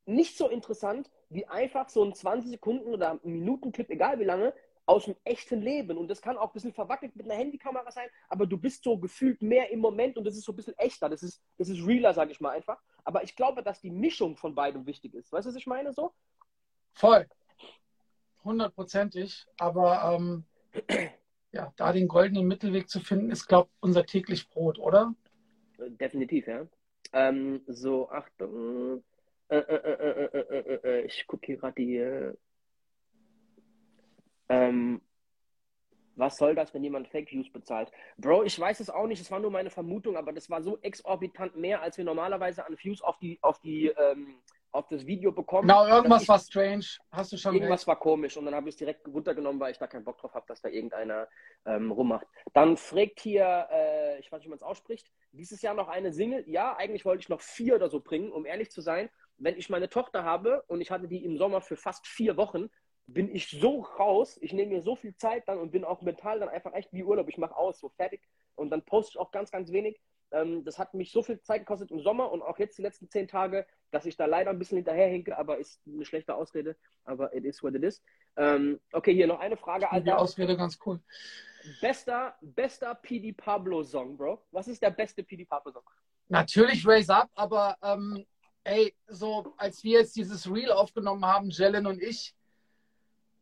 [SPEAKER 2] nicht so interessant wie einfach so ein 20 Sekunden oder Minuten-Clip, egal wie lange, aus dem echten Leben. Und das kann auch ein bisschen verwackelt mit einer Handykamera sein, aber du bist so gefühlt mehr im Moment und das ist so ein bisschen echter. Das ist, das ist realer, sage ich mal einfach. Aber ich glaube, dass die Mischung von beidem wichtig ist. Weißt du, was ich meine so?
[SPEAKER 3] Voll. Hundertprozentig. Aber ähm, ja, da den goldenen Mittelweg zu finden, ist, glaube ich, unser täglich Brot, oder?
[SPEAKER 2] Äh, Definitiv, ja. Ähm, so, Achtung. Äh, äh, äh, äh, äh, äh, äh, ich gucke hier gerade die. Äh, ähm, was soll das, wenn jemand Fake Views bezahlt? Bro, ich weiß es auch nicht, es war nur meine Vermutung, aber das war so exorbitant mehr, als wir normalerweise an Views auf die, auf die, ähm, auf das Video bekommen.
[SPEAKER 3] Genau, irgendwas
[SPEAKER 2] ich-
[SPEAKER 3] war strange. Hast du schon
[SPEAKER 2] Irgendwas
[SPEAKER 3] recht.
[SPEAKER 2] war komisch und dann habe ich es direkt runtergenommen, weil ich da keinen Bock drauf habe, dass da irgendeiner ähm, rummacht. Dann fragt hier, äh, ich weiß nicht, wie man es ausspricht, dieses Jahr noch eine Single. Ja, eigentlich wollte ich noch vier oder so bringen, um ehrlich zu sein. Wenn ich meine Tochter habe und ich hatte die im Sommer für fast vier Wochen, bin ich so raus, ich nehme mir so viel Zeit dann und bin auch mental dann einfach echt wie Urlaub. Ich mache aus, so fertig und dann poste ich auch ganz, ganz wenig. Ähm, das hat mich so viel Zeit gekostet im Sommer und auch jetzt die letzten zehn Tage, dass ich da leider ein bisschen hinterherhinke, aber ist eine schlechte Ausrede. Aber it is what it is. Ähm, okay, hier noch eine Frage,
[SPEAKER 3] Die
[SPEAKER 2] Alter.
[SPEAKER 3] Ausrede ganz cool.
[SPEAKER 2] Bester, bester PD Pablo Song, Bro. Was ist der beste PD Pablo Song?
[SPEAKER 3] Natürlich Raise Up, aber ähm, ey, so als wir jetzt dieses Reel aufgenommen haben, Jellen und ich,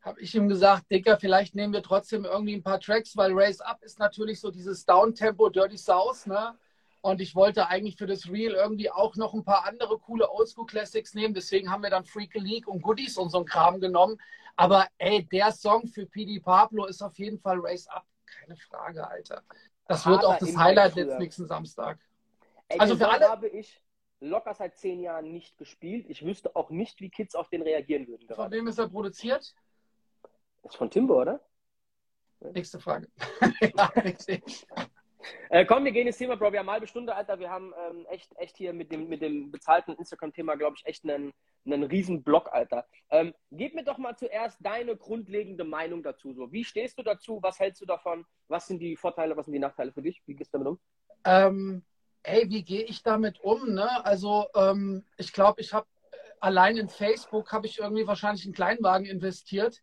[SPEAKER 3] habe ich ihm gesagt, Dicker, vielleicht nehmen wir trotzdem irgendwie ein paar Tracks, weil Raise Up ist natürlich so dieses Downtempo Dirty South, ne? Und ich wollte eigentlich für das Reel irgendwie auch noch ein paar andere coole Oldschool Classics nehmen. Deswegen haben wir dann Freak a League und Goodies und so ein Kram genommen. Aber ey, der Song für PD Pablo ist auf jeden Fall Raise Up. Keine Frage, Alter. Das wird
[SPEAKER 2] Aber
[SPEAKER 3] auch das Highlight jetzt nächsten Samstag.
[SPEAKER 2] Ey,
[SPEAKER 3] Also für alle-
[SPEAKER 2] habe ich locker seit zehn Jahren nicht gespielt. Ich wüsste auch nicht, wie Kids auf den reagieren würden.
[SPEAKER 3] Von
[SPEAKER 2] Gerade.
[SPEAKER 3] wem ist er produziert?
[SPEAKER 2] Ist von Timbo, oder?
[SPEAKER 3] Nächste Frage. ja, richtig.
[SPEAKER 2] Äh, komm, wir gehen ins Thema, Bro. Wir haben eine halbe Stunde, Alter. Wir haben ähm, echt, echt hier mit dem, mit dem bezahlten Instagram-Thema, glaube ich, echt einen, einen riesen Block, Alter. Ähm, gib mir doch mal zuerst deine grundlegende Meinung dazu. So, wie stehst du dazu? Was hältst du davon? Was sind die Vorteile, was sind die Nachteile für dich? Wie gehst du damit um?
[SPEAKER 3] Ähm, ey, wie gehe ich damit um? Ne? Also ähm, ich glaube, ich habe allein in Facebook habe ich irgendwie wahrscheinlich einen Kleinwagen investiert,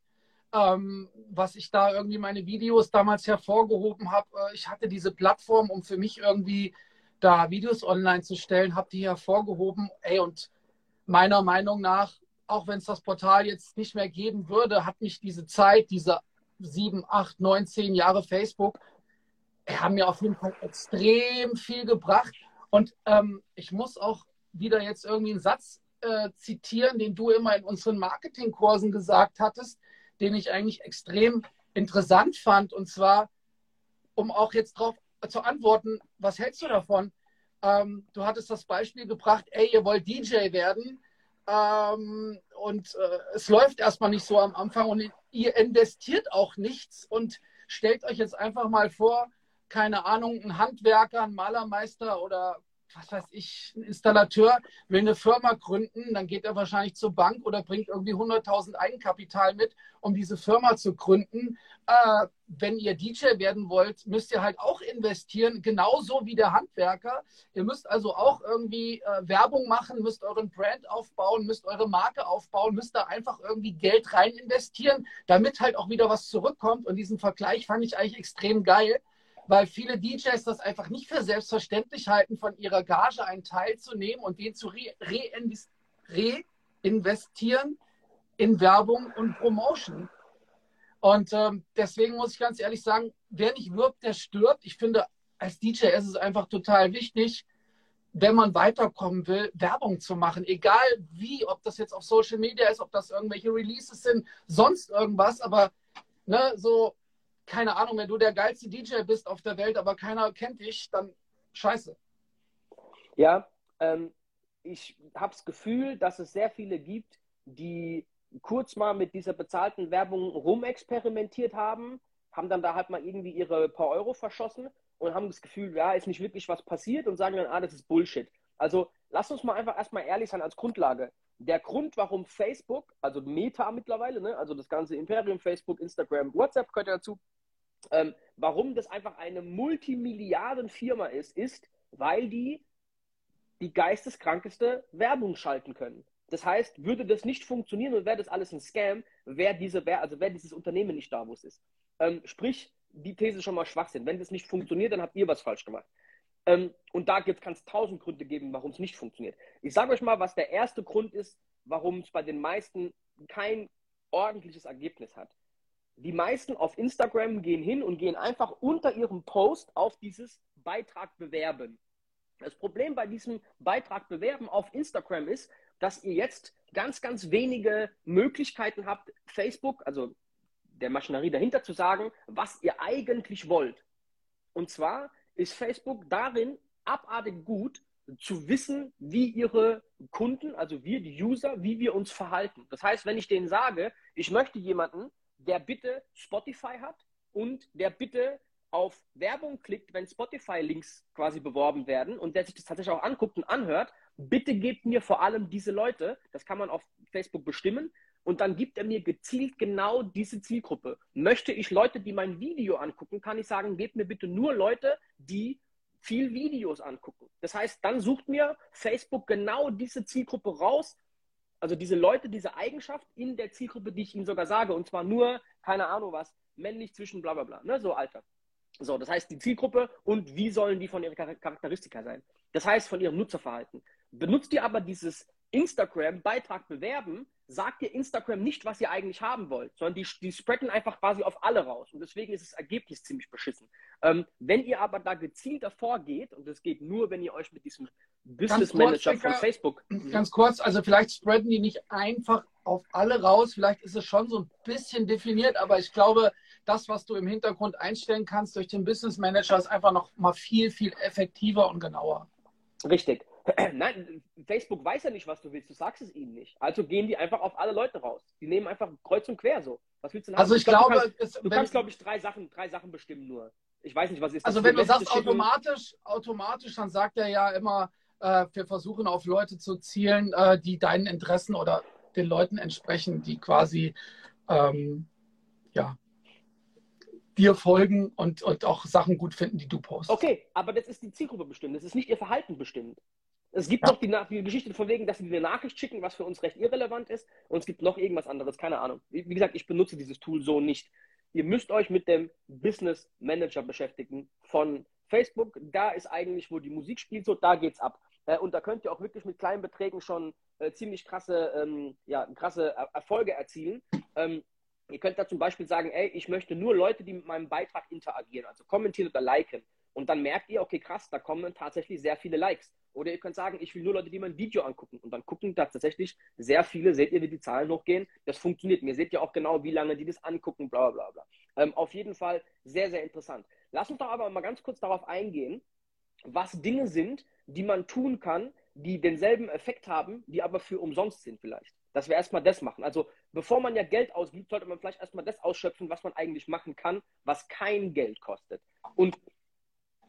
[SPEAKER 3] ähm, was ich da irgendwie meine Videos damals hervorgehoben habe. Äh, ich hatte diese Plattform, um für mich irgendwie da Videos online zu stellen, habe die hervorgehoben. Ey, und meiner Meinung nach, auch wenn es das Portal jetzt nicht mehr geben würde, hat mich diese Zeit, diese sieben, acht, neun, zehn Jahre Facebook, haben mir auf jeden Fall extrem viel gebracht. Und ähm, ich muss auch wieder jetzt irgendwie einen Satz äh, zitieren, den du immer in unseren Marketingkursen gesagt hattest, den ich eigentlich extrem interessant fand. Und zwar, um auch jetzt darauf zu antworten, was hältst du davon? Ähm, du hattest das Beispiel gebracht, ey, ihr wollt DJ werden ähm, und äh, es läuft erstmal nicht so am Anfang und ihr investiert auch nichts und stellt euch jetzt einfach mal vor, keine Ahnung, ein Handwerker, ein Malermeister oder was weiß ich, ein Installateur will eine Firma gründen, dann geht er wahrscheinlich zur Bank oder bringt irgendwie 100.000 Eigenkapital mit, um diese Firma zu gründen. Äh, wenn ihr DJ werden wollt, müsst ihr halt auch investieren, genauso wie der Handwerker. Ihr müsst also auch irgendwie äh, Werbung machen, müsst euren Brand aufbauen, müsst eure Marke aufbauen, müsst da einfach irgendwie Geld rein investieren, damit halt auch wieder was zurückkommt. Und diesen Vergleich fand ich eigentlich extrem geil weil viele DJs das einfach nicht für selbstverständlich halten, von ihrer Gage einen Teil zu nehmen und den zu reinvestieren in Werbung und Promotion. Und ähm, deswegen muss ich ganz ehrlich sagen, wer nicht wirbt, der stirbt. Ich finde, als DJ ist es einfach total wichtig, wenn man weiterkommen will, Werbung zu machen. Egal wie, ob das jetzt auf Social Media ist, ob das irgendwelche Releases sind, sonst irgendwas. Aber ne, so keine Ahnung, wenn du der geilste DJ bist auf der Welt, aber keiner kennt dich, dann scheiße.
[SPEAKER 2] Ja, ähm, ich habe das Gefühl, dass es sehr viele gibt, die kurz mal mit dieser bezahlten Werbung rumexperimentiert haben, haben dann da halt mal irgendwie ihre paar Euro verschossen und haben das Gefühl, ja, ist nicht wirklich was passiert und sagen dann, ah, das ist Bullshit. Also lass uns mal einfach erstmal ehrlich sein als Grundlage. Der Grund, warum Facebook, also Meta mittlerweile, ne, also das ganze Imperium, Facebook, Instagram, WhatsApp gehört dazu, ähm, warum das einfach eine Multimilliardenfirma ist, ist, weil die die geisteskrankeste Werbung schalten können. Das heißt, würde das nicht funktionieren und wäre das alles ein Scam, wäre diese, wär, also wär dieses Unternehmen nicht da, wo es ist. Ähm, sprich, die These schon mal Schwachsinn. Wenn das nicht funktioniert, dann habt ihr was falsch gemacht. Ähm, und da kann es tausend Gründe geben, warum es nicht funktioniert. Ich sage euch mal, was der erste Grund ist, warum es bei den meisten kein ordentliches Ergebnis hat. Die meisten auf Instagram gehen hin und gehen einfach unter ihrem Post auf dieses Beitrag bewerben. Das Problem bei diesem Beitrag bewerben auf Instagram ist, dass ihr jetzt ganz, ganz wenige Möglichkeiten habt, Facebook, also der Maschinerie dahinter zu sagen, was ihr eigentlich wollt. Und zwar ist Facebook darin abartig gut, zu wissen, wie ihre Kunden, also wir, die User, wie wir uns verhalten. Das heißt, wenn ich denen sage, ich möchte jemanden, der bitte Spotify hat und der bitte auf Werbung klickt, wenn Spotify-Links quasi beworben werden und der sich das tatsächlich auch anguckt und anhört, bitte gebt mir vor allem diese Leute, das kann man auf Facebook bestimmen, und dann gibt er mir gezielt genau diese Zielgruppe. Möchte ich Leute, die mein Video angucken, kann ich sagen, gebt mir bitte nur Leute, die viel Videos angucken. Das heißt, dann sucht mir Facebook genau diese Zielgruppe raus, also diese Leute, diese Eigenschaft in der Zielgruppe, die ich ihnen sogar sage, und zwar nur, keine Ahnung was, männlich zwischen bla bla bla, ne, so Alter. So, das heißt die Zielgruppe und wie sollen die von ihren Charakteristika sein? Das heißt von ihrem Nutzerverhalten. Benutzt ihr aber dieses Instagram-Beitrag bewerben, sagt ihr Instagram nicht, was ihr eigentlich haben wollt, sondern die, die spreaden einfach quasi auf alle raus. Und deswegen ist das Ergebnis ziemlich beschissen. Ähm, wenn ihr aber da gezielter vorgeht, und das geht nur, wenn ihr euch mit diesem Business Manager kurz, von Facebook.
[SPEAKER 3] Ganz kurz, also vielleicht spreaden die nicht einfach auf alle raus, vielleicht ist es schon so ein bisschen definiert, aber ich glaube, das, was du im Hintergrund einstellen kannst durch den Business Manager, ist einfach noch mal viel, viel effektiver und genauer.
[SPEAKER 2] Richtig. Nein, Facebook weiß ja nicht, was du willst. Du sagst es ihnen nicht. Also gehen die einfach auf alle Leute raus. Die nehmen einfach kreuz und quer so. Was willst du
[SPEAKER 3] denn Also ich, ich glaub, glaube,
[SPEAKER 2] du kannst, kannst glaube ich, drei Sachen, drei Sachen bestimmen nur. Ich weiß nicht, was ist
[SPEAKER 3] das. Also wenn du sagst automatisch, automatisch, dann sagt er ja immer, äh, wir versuchen auf Leute zu zielen, äh, die deinen Interessen oder den Leuten entsprechen, die quasi ähm, ja, dir folgen und, und auch Sachen gut finden, die du postest.
[SPEAKER 2] Okay, aber das ist die Zielgruppe bestimmt. Das ist nicht ihr Verhalten bestimmt. Es gibt ja. noch die, die, Geschichte von wegen, dass sie eine Nachricht schicken, was für uns recht irrelevant ist. Und es gibt noch irgendwas anderes, keine Ahnung. Wie, wie gesagt, ich benutze dieses Tool so nicht. Ihr müsst euch mit dem Business Manager beschäftigen von Facebook. Da ist eigentlich, wo die Musik spielt, so da geht's ab. Äh, und da könnt ihr auch wirklich mit kleinen Beträgen schon äh, ziemlich krasse, ähm, ja, krasse er Erfolge erzielen. Ähm, ihr könnt da zum Beispiel sagen, ey, ich möchte nur Leute, die mit meinem Beitrag interagieren, also kommentieren oder liken. Und dann merkt ihr, okay, krass, da kommen tatsächlich sehr viele Likes. Oder ihr könnt sagen, ich will nur Leute, die mein Video angucken. Und dann gucken da tatsächlich sehr viele, seht ihr, wie die Zahlen hochgehen. Das funktioniert. Mir seht ja auch genau, wie lange die das angucken, bla bla bla. Ähm, auf jeden Fall sehr, sehr interessant. Lass uns doch aber mal ganz kurz darauf eingehen, was Dinge sind, die man tun kann, die denselben Effekt haben, die aber für umsonst sind vielleicht. Dass wir erstmal das machen. Also bevor man ja Geld ausgibt, sollte man vielleicht erstmal das ausschöpfen, was man eigentlich machen kann, was kein Geld kostet. Und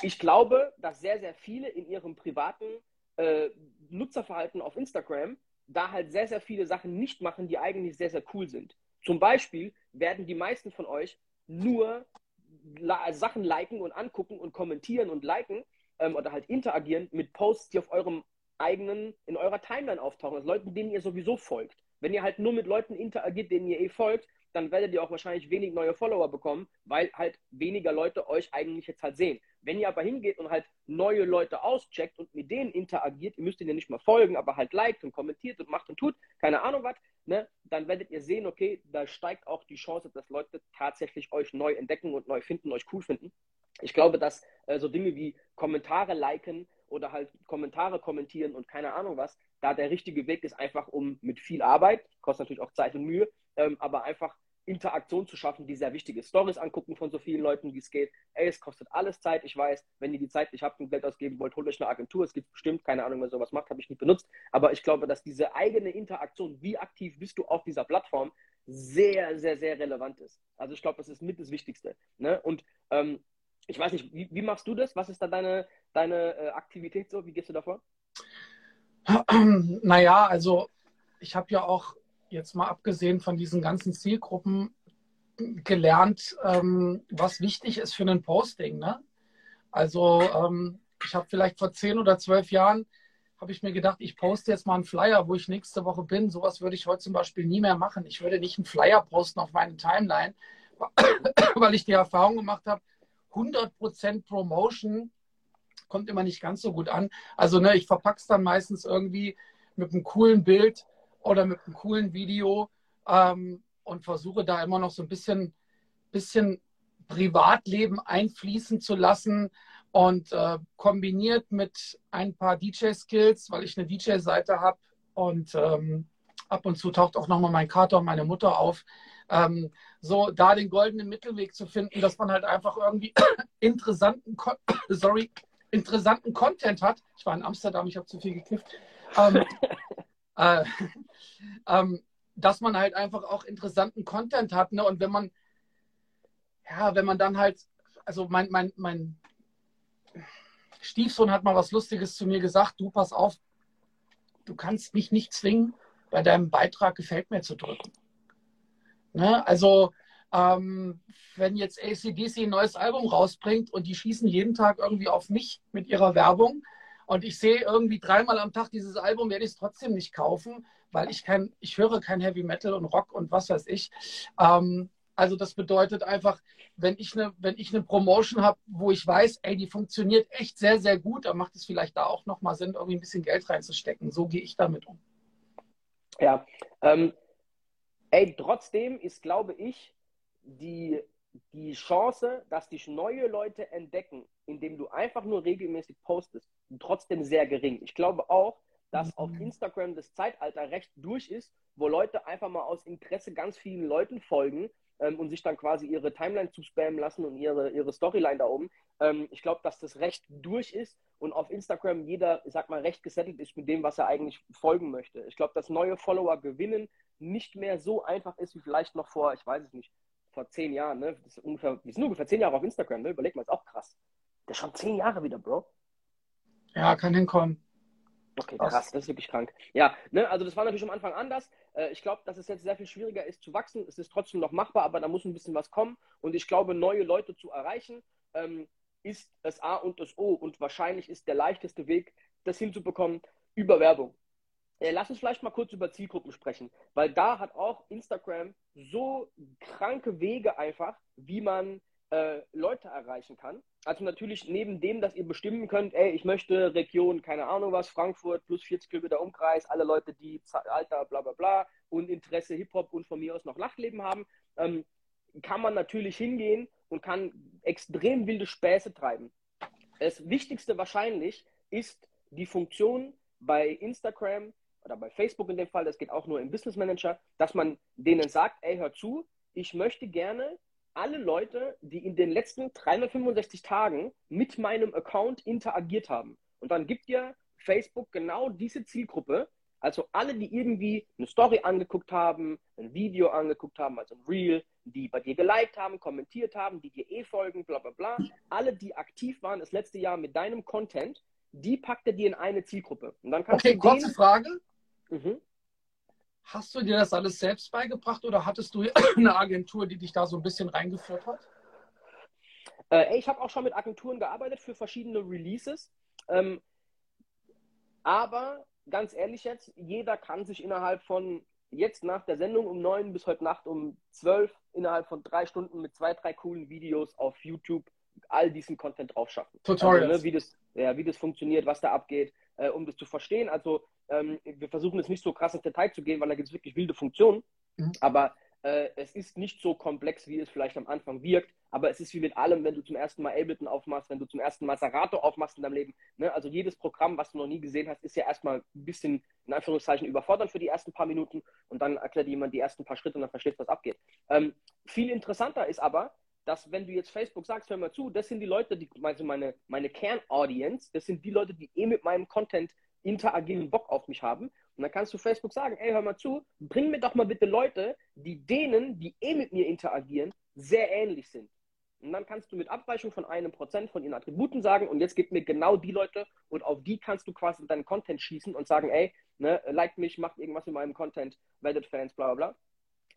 [SPEAKER 2] ich glaube, dass sehr, sehr viele in ihrem privaten äh, Nutzerverhalten auf Instagram da halt sehr, sehr viele Sachen nicht machen, die eigentlich sehr, sehr cool sind. Zum Beispiel werden die meisten von euch nur Sachen liken und angucken und kommentieren und liken ähm, oder halt interagieren mit Posts, die auf eurem eigenen, in eurer Timeline auftauchen, also Leuten, denen ihr sowieso folgt. Wenn ihr halt nur mit Leuten interagiert, denen ihr eh folgt, dann werdet ihr auch wahrscheinlich wenig neue Follower bekommen, weil halt weniger Leute euch eigentlich jetzt halt sehen. Wenn ihr aber hingeht und halt neue Leute auscheckt und mit denen interagiert, ihr müsst ihnen nicht mal folgen, aber halt liked und kommentiert und macht und tut, keine Ahnung was, ne, dann werdet ihr sehen, okay, da steigt auch die Chance, dass Leute tatsächlich euch neu entdecken und neu finden, euch cool finden. Ich glaube, dass äh, so Dinge wie Kommentare liken oder halt Kommentare kommentieren und keine Ahnung was, da der richtige Weg ist, einfach um mit viel Arbeit, kostet natürlich auch Zeit und Mühe, ähm, aber einfach Interaktion zu schaffen, die sehr wichtig ist. Stories angucken von so vielen Leuten, wie es geht. Ey, es kostet alles Zeit. Ich weiß, wenn ihr die Zeit nicht habt und Geld ausgeben wollt, holt euch eine Agentur. Es gibt bestimmt, keine Ahnung, wer sowas macht, habe ich nicht benutzt. Aber ich glaube, dass diese eigene Interaktion, wie aktiv bist du auf dieser Plattform, sehr, sehr, sehr relevant ist. Also ich glaube, das ist mit das Wichtigste. Ne? Und ähm, ich weiß nicht, wie, wie, machst du das? Was ist da deine, deine äh, Aktivität so? Wie gehst du davor?
[SPEAKER 3] Naja, also ich habe ja auch jetzt mal abgesehen von diesen ganzen Zielgruppen gelernt, ähm, was wichtig ist für ein Posting. Ne? Also ähm, ich habe vielleicht vor zehn oder zwölf Jahren habe ich mir gedacht, ich poste jetzt mal einen Flyer, wo ich nächste Woche bin. Sowas würde ich heute zum Beispiel nie mehr machen. Ich würde nicht einen Flyer posten auf meine Timeline, weil ich die Erfahrung gemacht habe, 100% Promotion kommt immer nicht ganz so gut an. Also ne, ich verpacke es dann meistens irgendwie mit einem coolen Bild oder mit einem coolen Video ähm, und versuche da immer noch so ein bisschen, bisschen Privatleben einfließen zu lassen und äh, kombiniert mit ein paar DJ-Skills, weil ich eine DJ-Seite habe und ähm, ab und zu taucht auch nochmal mein Kater und meine Mutter auf. Ähm, so da den goldenen Mittelweg zu finden, dass man halt einfach irgendwie interessanten, sorry, interessanten Content hat. Ich war in Amsterdam, ich habe zu viel gekifft. Ähm, äh, ähm, dass man halt einfach auch interessanten Content hat. Ne? Und wenn man, ja, wenn man dann halt, also mein, mein, mein Stiefsohn hat mal was Lustiges zu mir gesagt, du pass auf, du kannst mich nicht zwingen, bei deinem Beitrag gefällt mir zu drücken. Ne? Also ähm, wenn jetzt ACDC ein neues Album rausbringt und die schießen jeden Tag irgendwie auf mich mit ihrer Werbung, und ich sehe irgendwie dreimal am Tag dieses Album, werde ich es trotzdem nicht kaufen, weil ich kein, ich höre kein Heavy Metal und Rock und was weiß ich. Ähm, also das bedeutet einfach, wenn ich eine, wenn ich eine Promotion habe, wo ich weiß, ey, die funktioniert echt sehr, sehr gut, dann macht es vielleicht da auch nochmal Sinn, irgendwie ein bisschen Geld reinzustecken. So gehe ich damit um.
[SPEAKER 2] Ja, ähm, ey, trotzdem ist, glaube ich, die die Chance, dass dich neue Leute entdecken, indem du einfach nur regelmäßig postest, trotzdem sehr gering. Ich glaube auch, dass auf mhm. Instagram das Zeitalter recht durch ist, wo Leute einfach mal aus Interesse ganz vielen Leuten folgen ähm, und sich dann quasi ihre Timeline zu spammen lassen und ihre, ihre Storyline da oben. Ähm, ich glaube, dass das recht durch ist und auf Instagram jeder, ich sag mal, recht gesettelt ist mit dem, was er eigentlich folgen möchte. Ich glaube, dass neue Follower gewinnen nicht mehr so einfach ist wie vielleicht noch vor, ich weiß es nicht, vor zehn Jahren, ne? Das ist ungefähr, wir sind ungefähr zehn Jahre auf Instagram, ne? Überleg mal, ist auch krass. Das ist schon zehn Jahre wieder, Bro.
[SPEAKER 3] Ja, kann hinkommen.
[SPEAKER 2] Okay, krass, das ist wirklich krank. Ja, ne, also das war natürlich am Anfang anders. Äh, ich glaube, dass es jetzt sehr viel schwieriger ist zu wachsen. Es ist trotzdem noch machbar, aber da muss ein bisschen was kommen. Und ich glaube, neue Leute zu erreichen, ähm, ist das A und das O. Und wahrscheinlich ist der leichteste Weg, das hinzubekommen, über Werbung. Äh, lass uns vielleicht mal kurz über Zielgruppen sprechen, weil da hat auch Instagram so kranke Wege einfach, wie man äh, Leute erreichen kann. Also natürlich neben dem, dass ihr bestimmen könnt, ey, ich möchte Region, keine Ahnung was, Frankfurt plus 40 Kilometer Umkreis, alle Leute, die Alter, bla bla bla und Interesse Hip-Hop und von mir aus noch Nachtleben haben, ähm, kann man natürlich hingehen und kann extrem wilde Späße treiben. Das Wichtigste wahrscheinlich ist die Funktion bei Instagram, oder bei Facebook in dem Fall, das geht auch nur im Business Manager, dass man denen sagt, ey, hör zu, ich möchte gerne alle Leute, die in den letzten 365 Tagen mit meinem Account interagiert haben. Und dann gibt dir Facebook genau diese Zielgruppe, also alle, die irgendwie eine Story angeguckt haben, ein Video angeguckt haben, also ein Reel, die bei dir geliked haben, kommentiert haben, die dir eh folgen, bla bla bla. Alle, die aktiv waren das letzte Jahr mit deinem Content, die packt er dir in eine Zielgruppe. Und dann kannst
[SPEAKER 3] okay,
[SPEAKER 2] du
[SPEAKER 3] kurze Frage. Mhm. Hast du dir das alles selbst beigebracht oder hattest du eine Agentur, die dich da so ein bisschen reingeführt hat?
[SPEAKER 2] Äh, ich habe auch schon mit Agenturen gearbeitet für verschiedene Releases. Ähm, aber ganz ehrlich jetzt, jeder kann sich innerhalb von jetzt nach der Sendung um neun bis heute Nacht um zwölf innerhalb von drei Stunden mit zwei, drei coolen Videos auf YouTube all diesen Content drauf schaffen.
[SPEAKER 3] Tutorials.
[SPEAKER 2] Also, ne, wie, das, ja, wie das funktioniert, was da abgeht, äh, um das zu verstehen. Also ähm, wir versuchen jetzt nicht so krass ins Detail zu gehen, weil da gibt es wirklich wilde Funktionen. Mhm. Aber Äh, es ist nicht so komplex, wie es vielleicht am Anfang wirkt, aber es ist wie mit allem, wenn du zum ersten Mal Ableton aufmachst, wenn du zum ersten Mal Serato aufmachst in deinem Leben. Ne? Also jedes Programm, was du noch nie gesehen hast, ist ja erstmal ein bisschen, in Anführungszeichen, überfordert für die ersten paar Minuten und dann erklärt jemand die ersten paar Schritte und dann versteht, was abgeht. Ähm, viel interessanter ist aber, dass wenn du jetzt Facebook sagst, hör mal zu, das sind die Leute, die, also meine, meine Kern-Audience, das sind die Leute, die eh mit meinem Content interagieren, Bock auf mich haben. Und dann kannst du Facebook sagen, ey, hör mal zu, bring mir doch mal bitte Leute, die denen, die eh mit mir interagieren, sehr ähnlich sind. Und dann kannst du mit Abweichung von einem Prozent von ihren Attributen sagen, und jetzt gib mir genau die Leute und auf die kannst du quasi deinen Content schießen und sagen, ey, ne, liked mich, macht irgendwas mit meinem Content, werdet Fans, bla bla bla.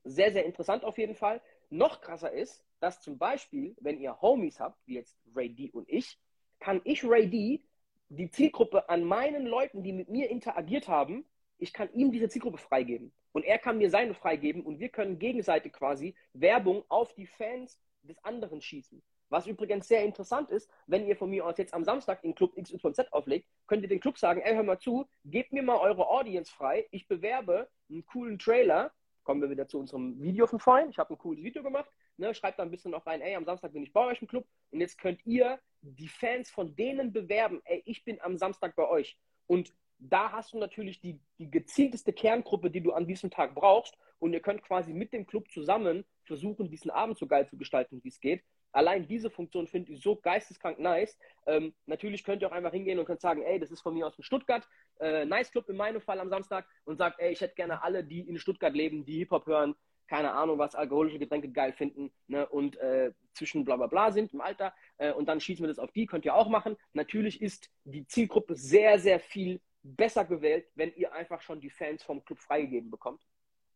[SPEAKER 2] Sehr, sehr interessant auf jeden Fall. Noch krasser ist, dass zum Beispiel, wenn ihr Homies habt, wie jetzt Ray D und ich, kann ich Ray D die Zielgruppe an meinen Leuten, die mit mir interagiert haben, ich kann ihm diese Zielgruppe freigeben. Und er kann mir seine freigeben und wir können gegenseitig quasi Werbung auf die Fans des anderen schießen. Was übrigens sehr interessant ist, wenn ihr von mir aus jetzt am Samstag in Club XYZ auflegt, könnt ihr den Club sagen, ey, hör mal zu, gebt mir mal eure Audience frei, ich bewerbe einen coolen Trailer, kommen wir wieder zu unserem Video von vorhin, ich habe ein cooles Video gemacht, ne, schreibt da ein bisschen noch rein, ey, am Samstag bin ich bei euch im Club und jetzt könnt ihr die Fans von denen bewerben, ey, ich bin am Samstag bei euch. Und da hast du natürlich die, die gezielteste Kerngruppe, die du an diesem Tag brauchst. Und ihr könnt quasi mit dem Club zusammen versuchen, diesen Abend so geil zu gestalten, wie es geht. Allein diese Funktion finde ich so geisteskrank nice. Ähm, natürlich könnt ihr auch einfach hingehen und könnt sagen, ey, das ist von mir aus in Stuttgart, äh, Nice Club in meinem Fall am Samstag und sagt, ey, ich hätte gerne alle, die in Stuttgart leben, die Hip-Hop hören, keine Ahnung, was alkoholische Getränke geil finden ne, und äh, zwischen bla bla bla sind im Alter. Äh, und dann schießen wir das auf die, könnt ihr auch machen. Natürlich ist die Zielgruppe sehr, sehr viel besser gewählt, wenn ihr einfach schon die Fans vom Club freigegeben bekommt.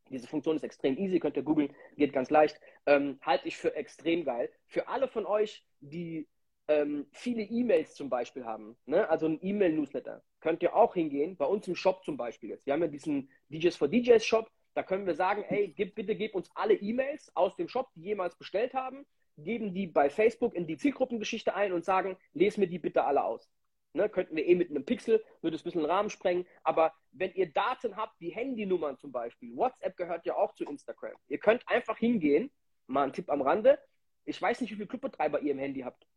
[SPEAKER 2] Diese Funktion ist extrem easy, könnt ihr googeln, geht ganz leicht. Ähm, halte ich für extrem geil. Für alle von euch, die ähm, viele E-Mails zum Beispiel haben, ne? also ein E-Mail-Newsletter, könnt ihr auch hingehen, bei uns im Shop zum Beispiel jetzt. Wir haben ja diesen DJs for DJs Shop, da können wir sagen, ey, gib, bitte gib uns alle E-Mails aus dem Shop, die jemals bestellt haben, geben die bei Facebook in die Zielgruppengeschichte ein und sagen, lese mir die bitte alle aus. Ne, könnten wir eh mit einem Pixel, würde es ein bisschen den Rahmen sprengen. Aber wenn ihr Daten habt, wie Handynummern zum Beispiel, WhatsApp gehört ja auch zu Instagram. Ihr könnt einfach hingehen, mal ein Tipp am Rande. Ich weiß nicht, wie viele Clubbetreiber ihr im Handy habt.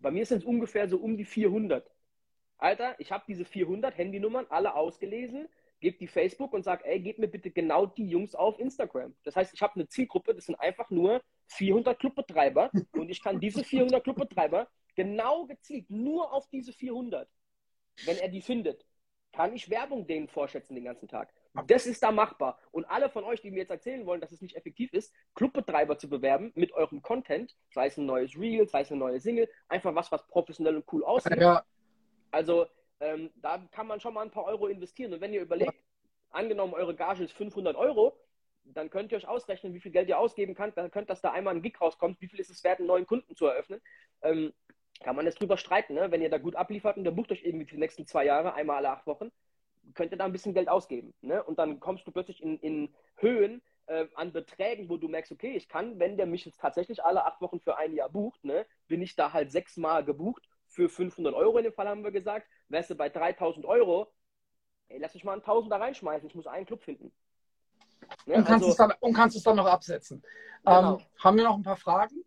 [SPEAKER 2] Bei mir sind es ungefähr so um die 400. Alter, ich habe diese 400 Handynummern alle ausgelesen, gebe die Facebook und sage, ey, gebt mir bitte genau die Jungs auf Instagram. Das heißt, ich habe eine Zielgruppe, das sind einfach nur 400 Clubbetreiber und ich kann diese 400 Clubbetreiber genau gezielt nur auf diese 400, wenn er die findet, kann ich Werbung denen vorschätzen den ganzen Tag. Das ist da machbar. Und alle von euch, die mir jetzt erzählen wollen, dass es nicht effektiv ist, Clubbetreiber zu bewerben mit eurem Content, sei es ein neues Reel, sei es eine neue Single, einfach was, was professionell und cool aussieht. Ja. Also ähm, da kann man schon mal ein paar Euro investieren. Und wenn ihr überlegt, angenommen, eure Gage ist 500 Euro, dann könnt ihr euch ausrechnen, wie viel Geld ihr ausgeben könnt. Dann könnt, dass da einmal ein Gig rauskommt, wie viel ist es wert, einen neuen Kunden zu eröffnen. Ähm, kann man jetzt drüber streiten, ne? wenn ihr da gut abliefert und der bucht euch irgendwie für die nächsten zwei Jahre, einmal alle acht Wochen, könnt ihr da ein bisschen Geld ausgeben. Ne? Und dann kommst du plötzlich in, in Höhen äh, an Beträgen, wo du merkst, okay, ich kann, wenn der mich jetzt tatsächlich alle acht Wochen für ein Jahr bucht, ne, bin ich da halt sechsmal gebucht für 500 Euro in dem Fall haben wir gesagt, wärst du bei 3000 Euro, ey, lass mich mal einen Tausender reinschmeißen, ich muss einen Club finden.
[SPEAKER 3] Ne? Und, kannst also, dann, und, kannst es dann, noch absetzen. Genau. Ähm, haben wir noch ein paar Fragen?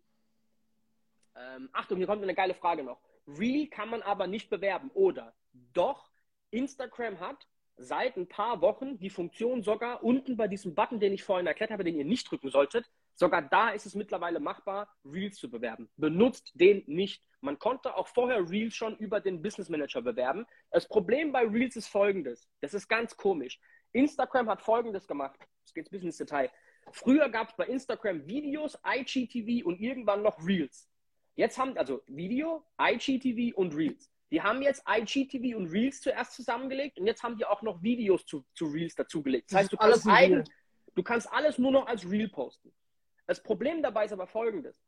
[SPEAKER 2] Ähm, Achtung, hier kommt eine geile Frage noch. Real kann man aber nicht bewerben. Oder doch, Instagram hat seit ein paar Wochen die Funktion sogar unten bei diesem Button, den ich vorhin erklärt habe, den ihr nicht drücken solltet, sogar da ist es mittlerweile machbar, Reels zu bewerben. Benutzt den nicht. Man konnte auch vorher Reels schon über den Business Manager bewerben. Das Problem bei Reels ist folgendes. Das ist ganz komisch. Instagram hat folgendes gemacht. Das geht bis ins Detail. Früher gab es bei Instagram Videos, IGTV und irgendwann noch Reels. Jetzt haben, also Video, IGTV und Reels. Die haben jetzt IGTV und Reels zuerst zusammengelegt und jetzt haben die auch noch Videos zu, zu Reels dazugelegt. Das, heißt, du kannst, ein, du kannst alles nur noch als Reel posten. Das Problem dabei ist aber folgendes.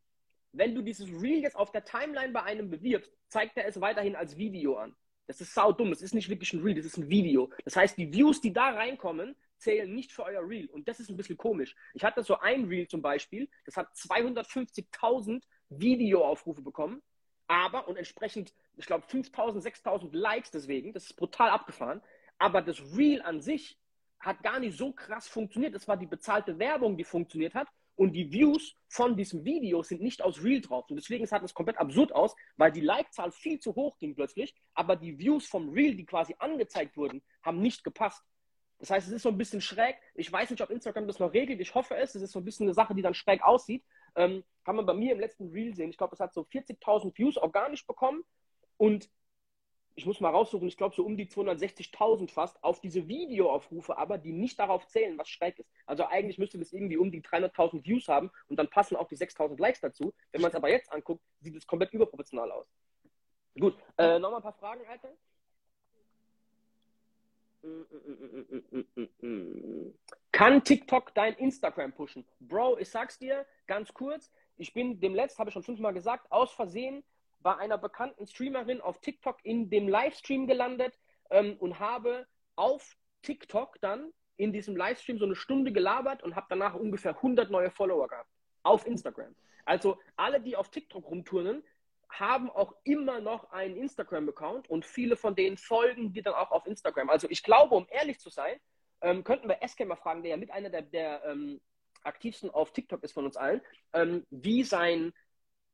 [SPEAKER 2] Wenn du dieses Reel jetzt auf der Timeline bei einem bewirbst, zeigt er es weiterhin als Video an. Das ist sau dumm. Es ist nicht wirklich ein Reel, das ist ein Video. Das heißt, die Views, die da reinkommen, zählen nicht für euer Reel. Und das ist ein bisschen komisch. Ich hatte so ein Reel zum Beispiel, das hat 250.000 Videoaufrufe bekommen, aber und entsprechend, ich glaube, 5000, 6000 Likes deswegen, das ist brutal abgefahren, aber das Reel an sich hat gar nicht so krass funktioniert. Es war die bezahlte Werbung, die funktioniert hat. Und die Views von diesem Video sind nicht aus Real drauf. Und deswegen sah das komplett absurd aus, weil die Like-Zahl viel zu hoch ging plötzlich, aber die Views vom Real, die quasi angezeigt wurden, haben nicht gepasst. Das heißt, es ist so ein bisschen schräg. Ich weiß nicht, ob Instagram das noch regelt. Ich hoffe es. Es ist so ein bisschen eine Sache, die dann schräg aussieht. Ähm, kann man bei mir im letzten Reel sehen. Ich glaube, es hat so 40.000 Views organisch bekommen. Und ich muss mal raussuchen, ich glaube so um die 260.000 fast auf diese Videoaufrufe, aber die nicht darauf zählen, was schräg ist. Also eigentlich müsste das irgendwie um die 300.000 Views haben und dann passen auch die 6.000 Likes dazu. Wenn man es aber jetzt anguckt, sieht es komplett überproportional aus. Gut, äh, nochmal ein paar Fragen, Alter. Kann TikTok dein Instagram pushen? Bro, ich sag's dir ganz kurz. Ich bin dem letzten, habe ich schon fünfmal gesagt, aus Versehen bei einer bekannten Streamerin auf TikTok in dem Livestream gelandet ähm, und habe auf TikTok dann in diesem Livestream so eine Stunde gelabert und habe danach ungefähr 100 neue Follower gehabt. Auf Instagram. Also alle, die auf TikTok rumturnen, haben auch immer noch einen Instagram-Account und viele von denen folgen dir dann auch auf Instagram. Also ich glaube, um ehrlich zu sein, ähm, könnten wir SK mal fragen, der ja mit einer der, der ähm, aktivsten auf TikTok ist von uns allen, ähm, wie sein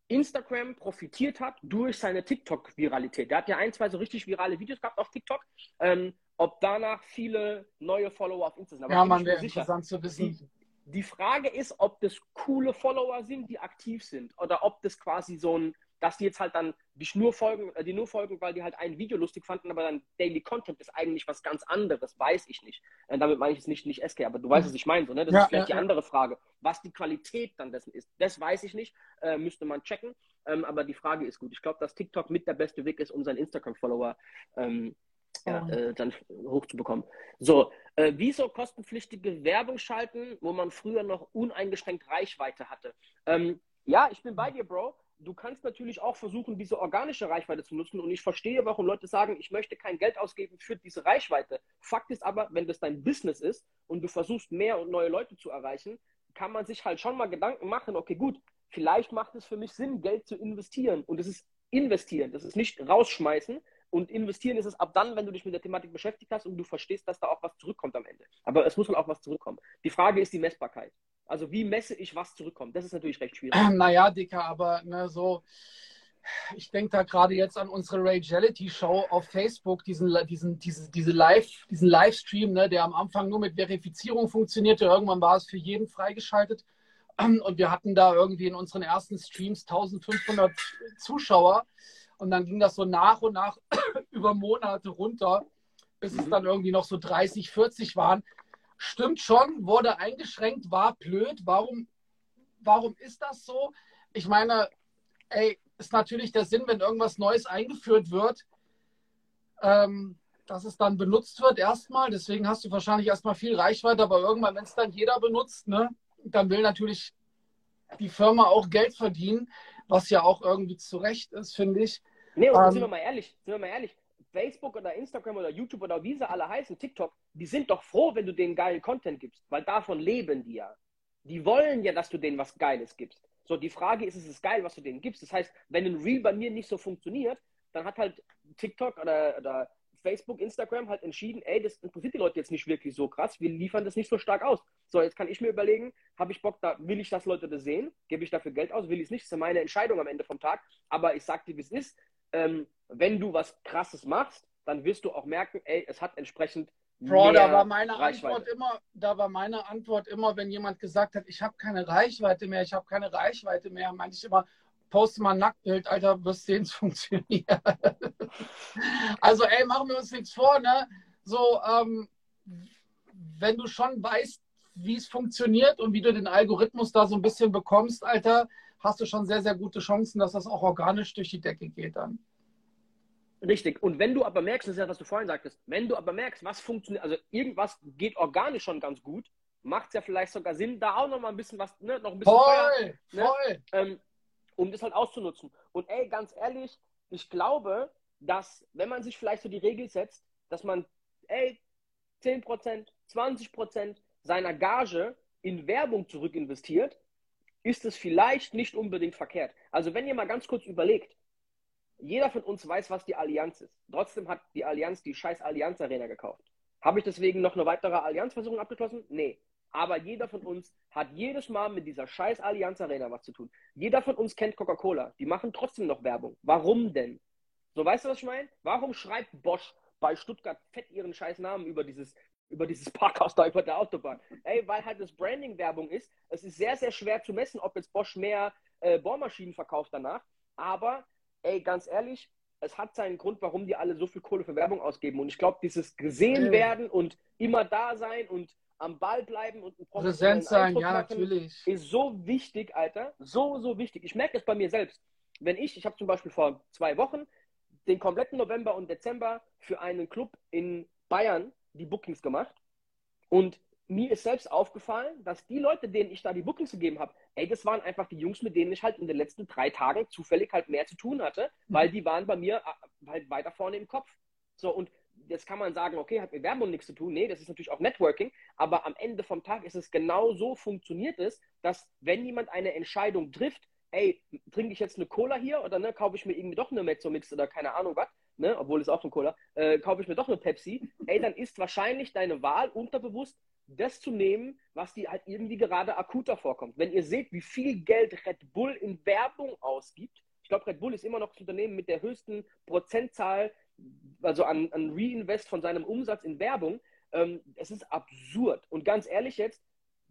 [SPEAKER 2] Instagram profitiert hat durch seine TikTok-Viralität. Der hat ja ein, zwei so richtig virale Videos gehabt auf TikTok. Ähm, ob danach viele neue Follower auf Instagram
[SPEAKER 3] sind. Ja, man wäre interessant zu wissen.
[SPEAKER 2] Die, die Frage ist, ob das coole Follower sind, die aktiv sind, oder ob das quasi so ein dass die jetzt halt dann dich nur folgen, äh, die nur folgen, weil die halt ein Video lustig fanden, aber dann Daily Content ist eigentlich was ganz anderes, weiß ich nicht. Äh, damit meine ich jetzt nicht, nicht SK, aber du weißt, was ich meine, so, ne? Das ja, ist vielleicht ja, die andere Frage. Was die Qualität dann dessen ist, das weiß ich nicht, äh, müsste man checken. Ähm, aber die Frage ist gut. Ich glaube, dass TikTok mit der beste Weg ist, um seinen Instagram-Follower ähm, ja, oh. äh, dann hochzubekommen. So, äh, wieso kostenpflichtige Werbung schalten, wo man früher noch uneingeschränkt Reichweite hatte? Ähm, ja, ich bin bei dir, Bro du kannst natürlich auch versuchen, diese organische Reichweite zu nutzen. Und ich verstehe, warum Leute sagen, ich möchte kein Geld ausgeben für diese Reichweite. Fakt ist aber, wenn das dein Business ist und du versuchst, mehr und neue Leute zu erreichen, kann man sich halt schon mal Gedanken machen, okay, gut, vielleicht macht es für mich Sinn, Geld zu investieren. Und es ist investieren, das ist nicht rausschmeißen. Und investieren ist es ab dann, wenn du dich mit der Thematik beschäftigt hast und du verstehst, dass da auch was zurückkommt am Ende. Aber es muss halt auch was zurückkommen. Die Frage ist die Messbarkeit. Also wie messe ich, was zurückkommt? Das ist natürlich recht schwierig.
[SPEAKER 3] Naja, Dicker, aber ne, so, ich denke da gerade jetzt an unsere Rageality Show auf Facebook, diesen, diesen, diese, diese Live, diesen Livestream, ne, der am Anfang nur mit Verifizierung funktionierte. Irgendwann war es für jeden freigeschaltet. Und wir hatten da irgendwie in unseren ersten Streams 1500 Zuschauer. Und dann ging das so nach und nach über Monate runter, bis es mhm. dann irgendwie noch so 30, 40 waren. Stimmt schon, wurde eingeschränkt, war blöd. Warum, warum ist das so? Ich meine, ey, ist natürlich der Sinn, wenn irgendwas Neues eingeführt wird, ähm, dass es dann benutzt wird erstmal. Deswegen hast du wahrscheinlich erstmal viel Reichweite, aber irgendwann, wenn es dann jeder benutzt, ne, dann will natürlich die Firma auch Geld verdienen, was ja auch irgendwie zu Recht ist, finde ich.
[SPEAKER 2] Nee, und ähm, sind wir mal ehrlich, sind wir mal ehrlich, Facebook oder Instagram oder YouTube oder wie sie alle heißen, TikTok, die sind doch froh, wenn du denen geilen Content gibst, weil davon leben die ja. Die wollen ja, dass du denen was Geiles gibst. So, die Frage ist, ist es geil, was du denen gibst? Das heißt, wenn ein Reel bei mir nicht so funktioniert, dann hat halt TikTok oder, oder Facebook, Instagram halt entschieden, ey, das interessiert die Leute jetzt nicht wirklich so krass, wir liefern das nicht so stark aus. So, jetzt kann ich mir überlegen, habe ich Bock, da will ich, dass Leute das sehen? Gebe ich dafür Geld aus? Will ich es nicht? Das ist ja meine Entscheidung am Ende vom Tag. Aber ich sag dir, wie es ist ähm, wenn du was Krasses machst, dann wirst du auch merken, ey, es hat entsprechend
[SPEAKER 3] Bro, da war meine Antwort immer, da war meine Antwort immer, wenn jemand gesagt hat, ich habe keine Reichweite mehr, ich habe keine Reichweite mehr, meinte ich immer, poste mal ein Nacktbild, Alter, wirst sehen, es funktioniert. also, ey, machen wir uns nichts vor, ne? So, ähm, wenn du schon weißt, wie es funktioniert und wie du den Algorithmus da so ein bisschen bekommst, Alter, hast du schon sehr, sehr gute Chancen, dass das auch organisch durch die Decke geht dann.
[SPEAKER 2] Richtig. Und wenn du aber merkst, das ist ja, was du vorhin sagtest, wenn du aber merkst, was funktioniert, also irgendwas geht organisch schon ganz gut, macht es ja vielleicht sogar Sinn, da auch noch mal ein bisschen was, ne, noch ein bisschen
[SPEAKER 3] voll, Feuer, ne.
[SPEAKER 2] Ähm, um das halt auszunutzen. Und ey, ganz ehrlich, ich glaube, dass, wenn man sich vielleicht so die Regel setzt, dass man, ey, 10%, 20% seiner Gage in Werbung zurückinvestiert, ist es vielleicht nicht unbedingt verkehrt. Also wenn ihr mal ganz kurz überlegt, jeder von uns weiß, was die Allianz ist. Trotzdem hat die Allianz die scheiß Allianz Arena gekauft. Habe ich deswegen noch eine weitere Allianzversuchung abgeschlossen? Nee. Aber jeder von uns hat jedes Mal mit dieser scheiß Allianz Arena was zu tun. Jeder von uns kennt Coca-Cola. Die machen trotzdem noch Werbung. Warum denn? So, weißt du, was ich meine? Warum schreibt Bosch bei Stuttgart fett ihren scheiß Namen über dieses, über dieses Parkhaus da über der Autobahn? Ey, weil halt das Branding Werbung ist. Es ist sehr, sehr schwer zu messen, ob jetzt Bosch mehr äh, Bohrmaschinen verkauft danach. Aber, ey, ganz ehrlich, es hat seinen Grund, warum die alle so viel Kohle für Werbung ausgeben. Und ich glaube, dieses gesehen werden und immer da sein und am Ball bleiben und ein
[SPEAKER 3] Präsent sein, ja, natürlich.
[SPEAKER 2] Ist so wichtig, Alter. So, so wichtig. Ich merke es bei mir selbst. Wenn ich, ich habe zum Beispiel vor zwei Wochen den kompletten November und Dezember für einen Club in Bayern die Bookings gemacht. Und mir ist selbst aufgefallen, dass die Leute, denen ich da die Bookings gegeben habe, ey, das waren einfach die Jungs, mit denen ich halt in den letzten drei Tagen zufällig halt mehr zu tun hatte, mhm. weil die waren bei mir äh, halt weiter vorne im Kopf. So, und jetzt kann man sagen, okay, hat mit Werbung nichts zu tun. Nee, das ist natürlich auch Networking, aber am Ende vom Tag ist es genau so funktioniert es, dass wenn jemand eine Entscheidung trifft, ey, trinke ich jetzt eine Cola hier oder ne, kaufe ich mir irgendwie doch eine Mezzo-Mix oder keine Ahnung was, ne, obwohl es auch von Cola, äh, kaufe ich mir doch eine Pepsi, ey, dann ist wahrscheinlich deine Wahl unterbewusst, das zu nehmen, was dir halt irgendwie gerade akuter vorkommt. Wenn ihr seht, wie viel Geld Red Bull in Werbung ausgibt, ich glaube, Red Bull ist immer noch das Unternehmen mit der höchsten Prozentzahl, also an, an Reinvest von seinem Umsatz in Werbung. Ähm, es ist absurd. Und ganz ehrlich jetzt,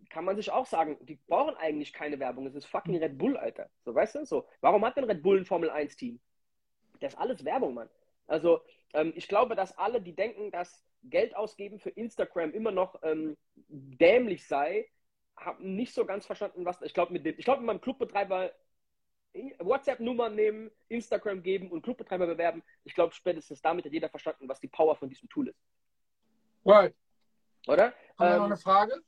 [SPEAKER 2] kann man sich auch sagen, die brauchen eigentlich keine Werbung. Es ist fucking Red Bull, Alter. So, weißt du? So, warum hat denn Red Bull ein Formel 1-Team? Das ist alles Werbung, Mann. Also, ähm, ich glaube, dass alle, die denken, dass Geld ausgeben für Instagram immer noch ähm, dämlich sei, haben nicht so ganz verstanden, was. Ich glaube, mit, dem, ich glaub, mit meinem Clubbetreiber WhatsApp-Nummer nehmen, Instagram geben und Clubbetreiber bewerben. Ich glaube, spätestens damit hat jeder verstanden, was die Power von diesem Tool ist.
[SPEAKER 3] Right.
[SPEAKER 2] Oder?
[SPEAKER 3] Haben ähm, noch eine Frage?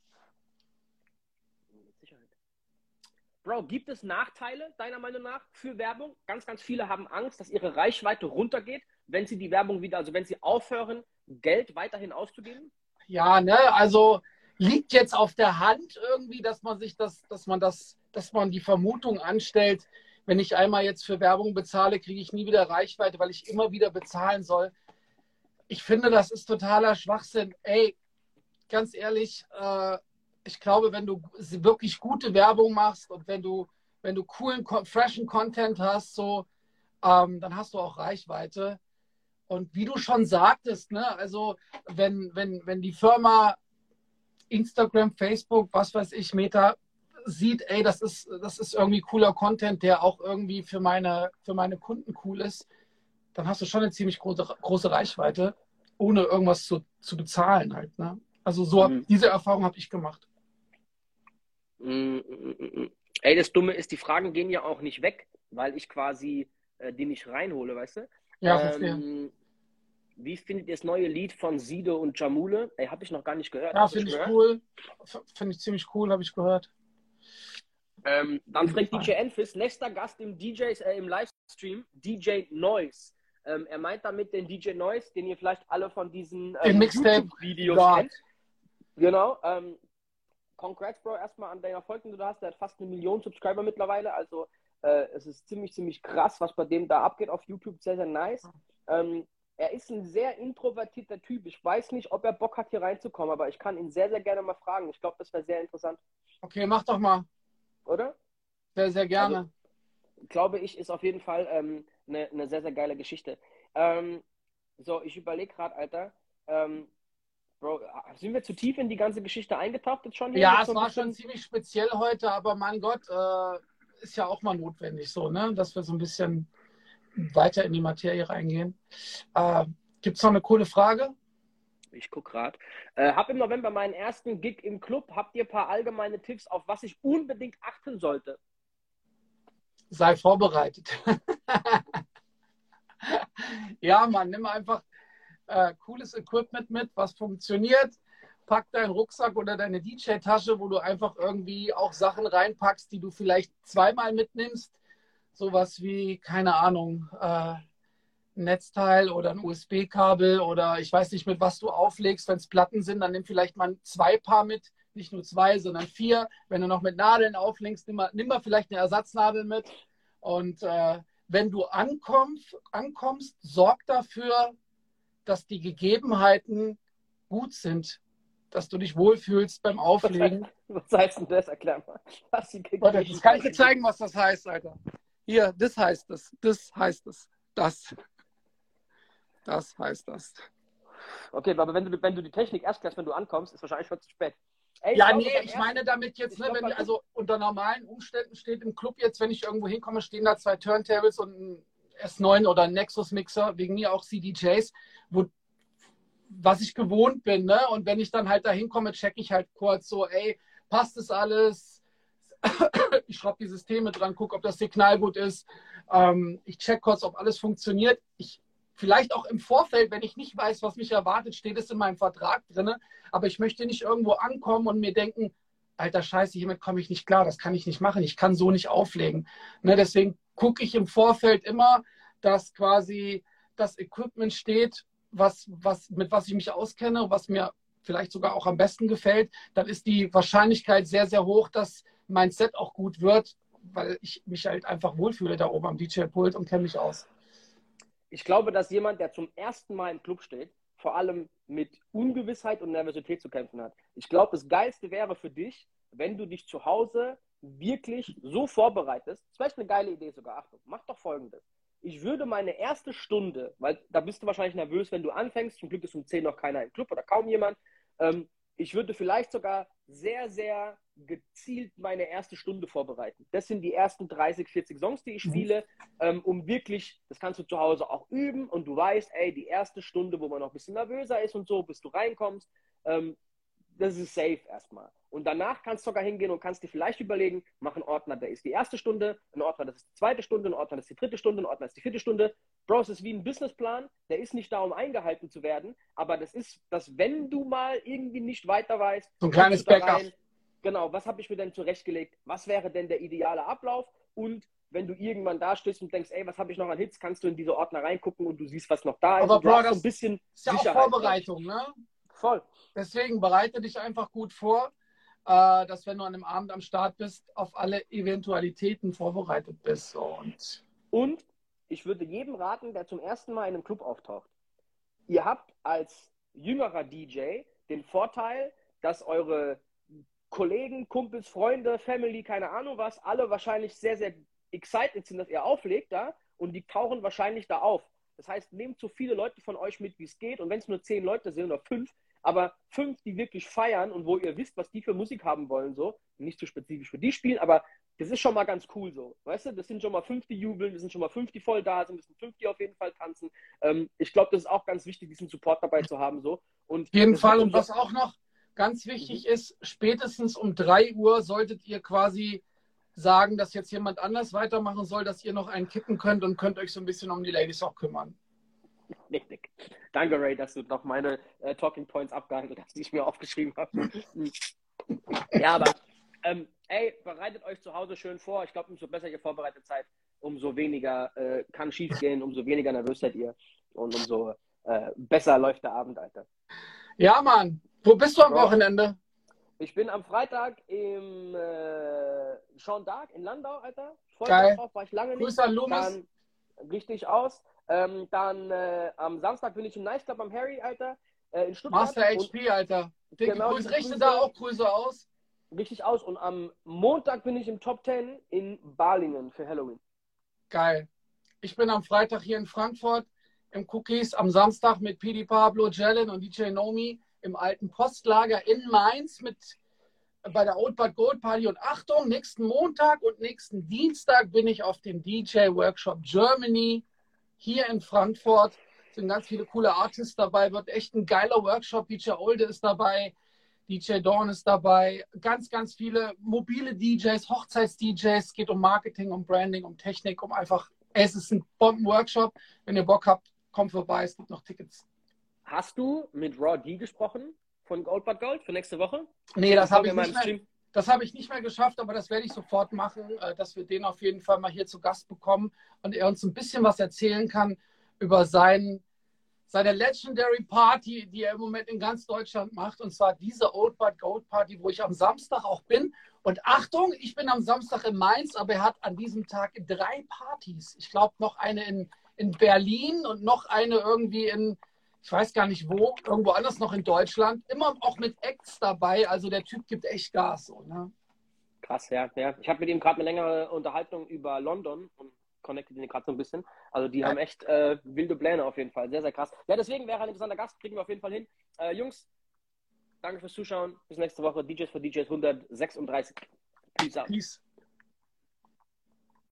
[SPEAKER 2] Bro, gibt es Nachteile deiner Meinung nach für Werbung? Ganz, ganz viele haben Angst, dass ihre Reichweite runtergeht, wenn sie die Werbung wieder, also wenn sie aufhören, Geld weiterhin auszugeben?
[SPEAKER 3] Ja, ne, also liegt jetzt auf der Hand irgendwie, dass man sich das, dass man das, dass man die Vermutung anstellt, wenn ich einmal jetzt für Werbung bezahle, kriege ich nie wieder Reichweite, weil ich immer wieder bezahlen soll. Ich finde, das ist totaler Schwachsinn. Ey, ganz ehrlich, äh, ich glaube, wenn du wirklich gute Werbung machst und wenn du, wenn du coolen, freshen Content hast, so, ähm, dann hast du auch Reichweite. Und wie du schon sagtest, ne, also wenn, wenn, wenn die Firma Instagram, Facebook, was weiß ich, Meta sieht, ey, das ist, das ist irgendwie cooler Content, der auch irgendwie für meine, für meine Kunden cool ist, dann hast du schon eine ziemlich große, große Reichweite, ohne irgendwas zu, zu bezahlen halt. Ne? Also so mhm. diese Erfahrung habe ich gemacht.
[SPEAKER 2] Mm, mm, mm, Ey, das Dumme ist, die Fragen gehen ja auch nicht weg, weil ich quasi äh, die nicht reinhole, weißt du?
[SPEAKER 3] Ja, ähm,
[SPEAKER 2] Wie findet ihr das neue Lied von Sido und Jamule? Ey, habe ich noch gar nicht gehört.
[SPEAKER 3] Ja, finde ich gehört? cool. Finde ich ziemlich cool, habe ich gehört.
[SPEAKER 2] Ähm, dann fragt DJ Enfis, nächster Gast im DJs, äh, im Livestream, DJ Noise. Ähm, er meint damit den DJ Noise, den ihr vielleicht alle von diesen
[SPEAKER 3] ähm, YouTube-Videos kennt.
[SPEAKER 2] Genau. Ähm, congrats, Bro, erstmal an deinen Erfolg, den du hast. Der hat fast eine Million Subscriber mittlerweile. Also äh, es ist ziemlich, ziemlich krass, was bei dem da abgeht auf YouTube. Sehr, sehr nice. Ähm, er ist ein sehr introvertierter Typ. Ich weiß nicht, ob er Bock hat, hier reinzukommen, aber ich kann ihn sehr, sehr gerne mal fragen. Ich glaube, das wäre sehr interessant.
[SPEAKER 3] Okay, mach doch mal.
[SPEAKER 2] Oder?
[SPEAKER 3] Sehr, sehr gerne. Also,
[SPEAKER 2] glaube ich, ist auf jeden Fall ähm, eine, eine sehr, sehr geile Geschichte. Ähm, so, ich überlege gerade, Alter. Ähm, Bro, sind wir zu tief in die ganze Geschichte eingetaucht jetzt schon?
[SPEAKER 3] Hier ja, es war schon ziemlich speziell heute, aber mein Gott, äh, ist ja auch mal notwendig so, ne? dass wir so ein bisschen weiter in die Materie reingehen. Äh, Gibt es noch eine coole Frage?
[SPEAKER 2] Ich gucke gerade. Äh, hab im November meinen ersten Gig im Club. Habt ihr ein paar allgemeine Tipps, auf was ich unbedingt achten sollte?
[SPEAKER 3] Sei vorbereitet. ja, man, nimm einfach äh, cooles Equipment mit, was funktioniert. Pack deinen Rucksack oder deine DJ-Tasche, wo du einfach irgendwie auch Sachen reinpackst, die du vielleicht zweimal mitnimmst. Sowas wie, keine Ahnung, äh, ein Netzteil oder ein USB-Kabel oder ich weiß nicht, mit was du auflegst. Wenn es Platten sind, dann nimm vielleicht mal zwei Paar mit. Nicht nur zwei, sondern vier. Wenn du noch mit Nadeln auflegst, nimm mal, nimm mal vielleicht eine Ersatznadel mit. Und äh, wenn du ankommst, ankommst, sorg dafür, dass die Gegebenheiten gut sind, dass du dich wohlfühlst beim Auflegen.
[SPEAKER 2] Was heißt denn das? Erklär mal. Was
[SPEAKER 3] Warte, das kann ich dir zeigen, was das heißt, Alter. Hier, das heißt es. Das heißt es. Das. Das heißt das.
[SPEAKER 2] Okay, aber wenn du, wenn du die Technik erst klärst, wenn du ankommst, ist wahrscheinlich schon zu spät.
[SPEAKER 3] Ey, ja, nee, ich meine damit jetzt, ne, wenn, also unter normalen Umständen steht im Club jetzt, wenn ich irgendwo hinkomme, stehen da zwei Turntables und ein S9 oder ein Nexus-Mixer, wegen mir auch CDJs, wo, was ich gewohnt bin, ne? Und wenn ich dann halt da hinkomme, checke ich halt kurz so, ey, passt das alles? ich schraube die Systeme dran, gucke, ob das Signal gut ist. Ähm, ich check kurz, ob alles funktioniert. Ich Vielleicht auch im Vorfeld, wenn ich nicht weiß, was mich erwartet, steht es in meinem Vertrag drin. Aber ich möchte nicht irgendwo ankommen und mir denken, alter Scheiße, hiermit komme ich nicht klar, das kann ich nicht machen, ich kann so nicht auflegen. Ne, deswegen gucke ich im Vorfeld immer, dass quasi das Equipment steht, was, was, mit was ich mich auskenne, was mir vielleicht sogar auch am besten gefällt, dann ist die Wahrscheinlichkeit sehr, sehr hoch, dass mein Set auch gut wird, weil ich mich halt einfach wohlfühle da oben am DJ-Pult und kenne mich aus
[SPEAKER 2] ich glaube, dass jemand, der zum ersten Mal im Club steht, vor allem mit Ungewissheit und Nervosität zu kämpfen hat. Ich glaube, das Geilste wäre für dich, wenn du dich zu Hause wirklich so vorbereitest. Das ist vielleicht eine geile Idee sogar. Achtung, mach doch folgendes. Ich würde meine erste Stunde, weil da bist du wahrscheinlich nervös, wenn du anfängst, zum Glück ist um 10 noch keiner im Club oder kaum jemand, ähm, ich würde vielleicht sogar sehr, sehr gezielt meine erste Stunde vorbereiten. Das sind die ersten 30, 40 Songs, die ich mhm. spiele, ähm, um wirklich, das kannst du zu Hause auch üben und du weißt, ey, die erste Stunde, wo man noch ein bisschen nervöser ist und so, bis du reinkommst, ähm, das ist safe erstmal. Und danach kannst du sogar hingehen und kannst dir vielleicht überlegen, mach einen Ordner, der ist die erste Stunde, ein Ordner, das ist die zweite Stunde, ein Ordner, das ist die dritte Stunde, ein Ordner, das ist die vierte Stunde. Bro, es ist wie ein Businessplan, der ist nicht da, um eingehalten zu werden, aber das ist, dass wenn du mal irgendwie nicht weiter weißt,
[SPEAKER 3] so ein kleines Backup. Rein,
[SPEAKER 2] genau, was habe ich mir denn zurechtgelegt, was wäre denn der ideale Ablauf und wenn du irgendwann da stehst und denkst, ey, was habe ich noch an Hits, kannst du in diese Ordner reingucken und du siehst, was noch da ist.
[SPEAKER 3] Aber Bro, das
[SPEAKER 2] ein bisschen
[SPEAKER 3] ist ja auch Vorbereitung, ne?
[SPEAKER 2] Voll.
[SPEAKER 3] Deswegen bereite dich einfach gut vor, äh, dass wenn du an einem Abend am Start bist, auf alle Eventualitäten vorbereitet bist. Und,
[SPEAKER 2] und ich würde jedem raten, der zum ersten Mal in einem Club auftaucht. Ihr habt als jüngerer DJ den Vorteil, dass eure Kollegen, Kumpels, Freunde, Family, keine Ahnung was, alle wahrscheinlich sehr, sehr excited sind, dass ihr auflegt da und die tauchen wahrscheinlich da auf. Das heißt, nehmt so viele Leute von euch mit, wie es geht und wenn es nur zehn Leute sind oder fünf, aber fünf, die wirklich feiern und wo ihr wisst, was die für Musik haben wollen, so, nicht zu so spezifisch für die spielen, aber das ist schon mal ganz cool so. Weißt du, das sind schon mal fünf, die jubeln, das sind schon mal fünf, die voll da sind, das sind fünf, die auf jeden Fall tanzen. Ähm, ich glaube, das ist auch ganz wichtig, diesen Support dabei zu haben. So. Und
[SPEAKER 3] auf jeden Fall. Und was auch noch ganz wichtig mhm. ist, spätestens um drei Uhr solltet ihr quasi sagen, dass jetzt jemand anders weitermachen soll, dass ihr noch einen kippen könnt und könnt euch so ein bisschen um die Ladies auch kümmern.
[SPEAKER 2] Richtig. Danke, Ray, dass du noch meine äh, Talking Points abgehandelt hast, die ich mir aufgeschrieben habe. ja, aber ähm, ey, bereitet euch zu Hause schön vor. Ich glaube, umso besser ihr vorbereitet seid, umso weniger äh, kann schief gehen, umso weniger nervös seid ihr und umso äh, besser läuft der Abend, Alter.
[SPEAKER 3] Ja, Mann. Wo bist du am Bro, Wochenende?
[SPEAKER 2] Ich bin am Freitag im äh, Jean d'Arc in Landau, Alter.
[SPEAKER 3] Voll Geil.
[SPEAKER 2] drauf, war ich lange
[SPEAKER 3] nicht. Grüße an Lumas.
[SPEAKER 2] Richtig aus. Ähm, dann äh, am Samstag bin ich im Nice Club am Harry, Alter, äh, in Stuttgart.
[SPEAKER 3] Master HP, Alter. Dicke genau, Grüße, richte da auch Grüße aus.
[SPEAKER 2] Richtig aus. Und am Montag bin ich im Top 10 in Balingen für Halloween.
[SPEAKER 3] Geil. Ich bin am Freitag hier in Frankfurt im Cookies, am Samstag mit PD Pablo, Jalen und DJ Nomi im alten Postlager in Mainz mit bei der Old But Gold Party. Und Achtung, nächsten Montag und nächsten Dienstag bin ich auf dem DJ Workshop Germany hier in Frankfurt. Sind ganz viele coole Artists dabei, wird echt ein geiler Workshop. DJ Olde ist dabei, DJ Dawn ist dabei, ganz, ganz viele mobile DJs, Hochzeits-DJs. geht um Marketing, um Branding, um Technik, um einfach, es ist ein Bomben-Workshop. Wenn ihr Bock habt, kommt vorbei, es gibt noch Tickets.
[SPEAKER 2] Hast du mit Raw D gesprochen von Gold But Gold für nächste Woche?
[SPEAKER 3] Nee, das habe ich nicht mehr, das habe ich nicht mehr geschafft, aber das werde ich sofort machen, äh, dass wir den auf jeden Fall mal hier zu Gast bekommen und er uns ein bisschen was erzählen kann über sein, seine Legendary Party, die er im Moment in ganz Deutschland macht. Und zwar diese Old But Gold Party, wo ich am Samstag auch bin. Und Achtung, ich bin am Samstag in Mainz, aber er hat an diesem Tag drei Partys. Ich glaube, noch eine in, in Berlin und noch eine irgendwie in, ich weiß gar nicht wo, irgendwo anders noch in Deutschland, immer auch mit Acts dabei. Also der Typ gibt echt Gas. So, ne?
[SPEAKER 2] Krass, ja. ja. Ich habe mit ihm gerade eine längere Unterhaltung über London und connected ihn gerade so ein bisschen. Also die ja. haben echt äh, wilde Pläne auf jeden Fall. Sehr, sehr krass. Ja, deswegen wäre ein interessanter Gast, kriegen wir auf jeden Fall hin. Äh, Jungs, danke fürs Zuschauen. Bis nächste Woche. DJs für DJs 136. Peace out. Peace.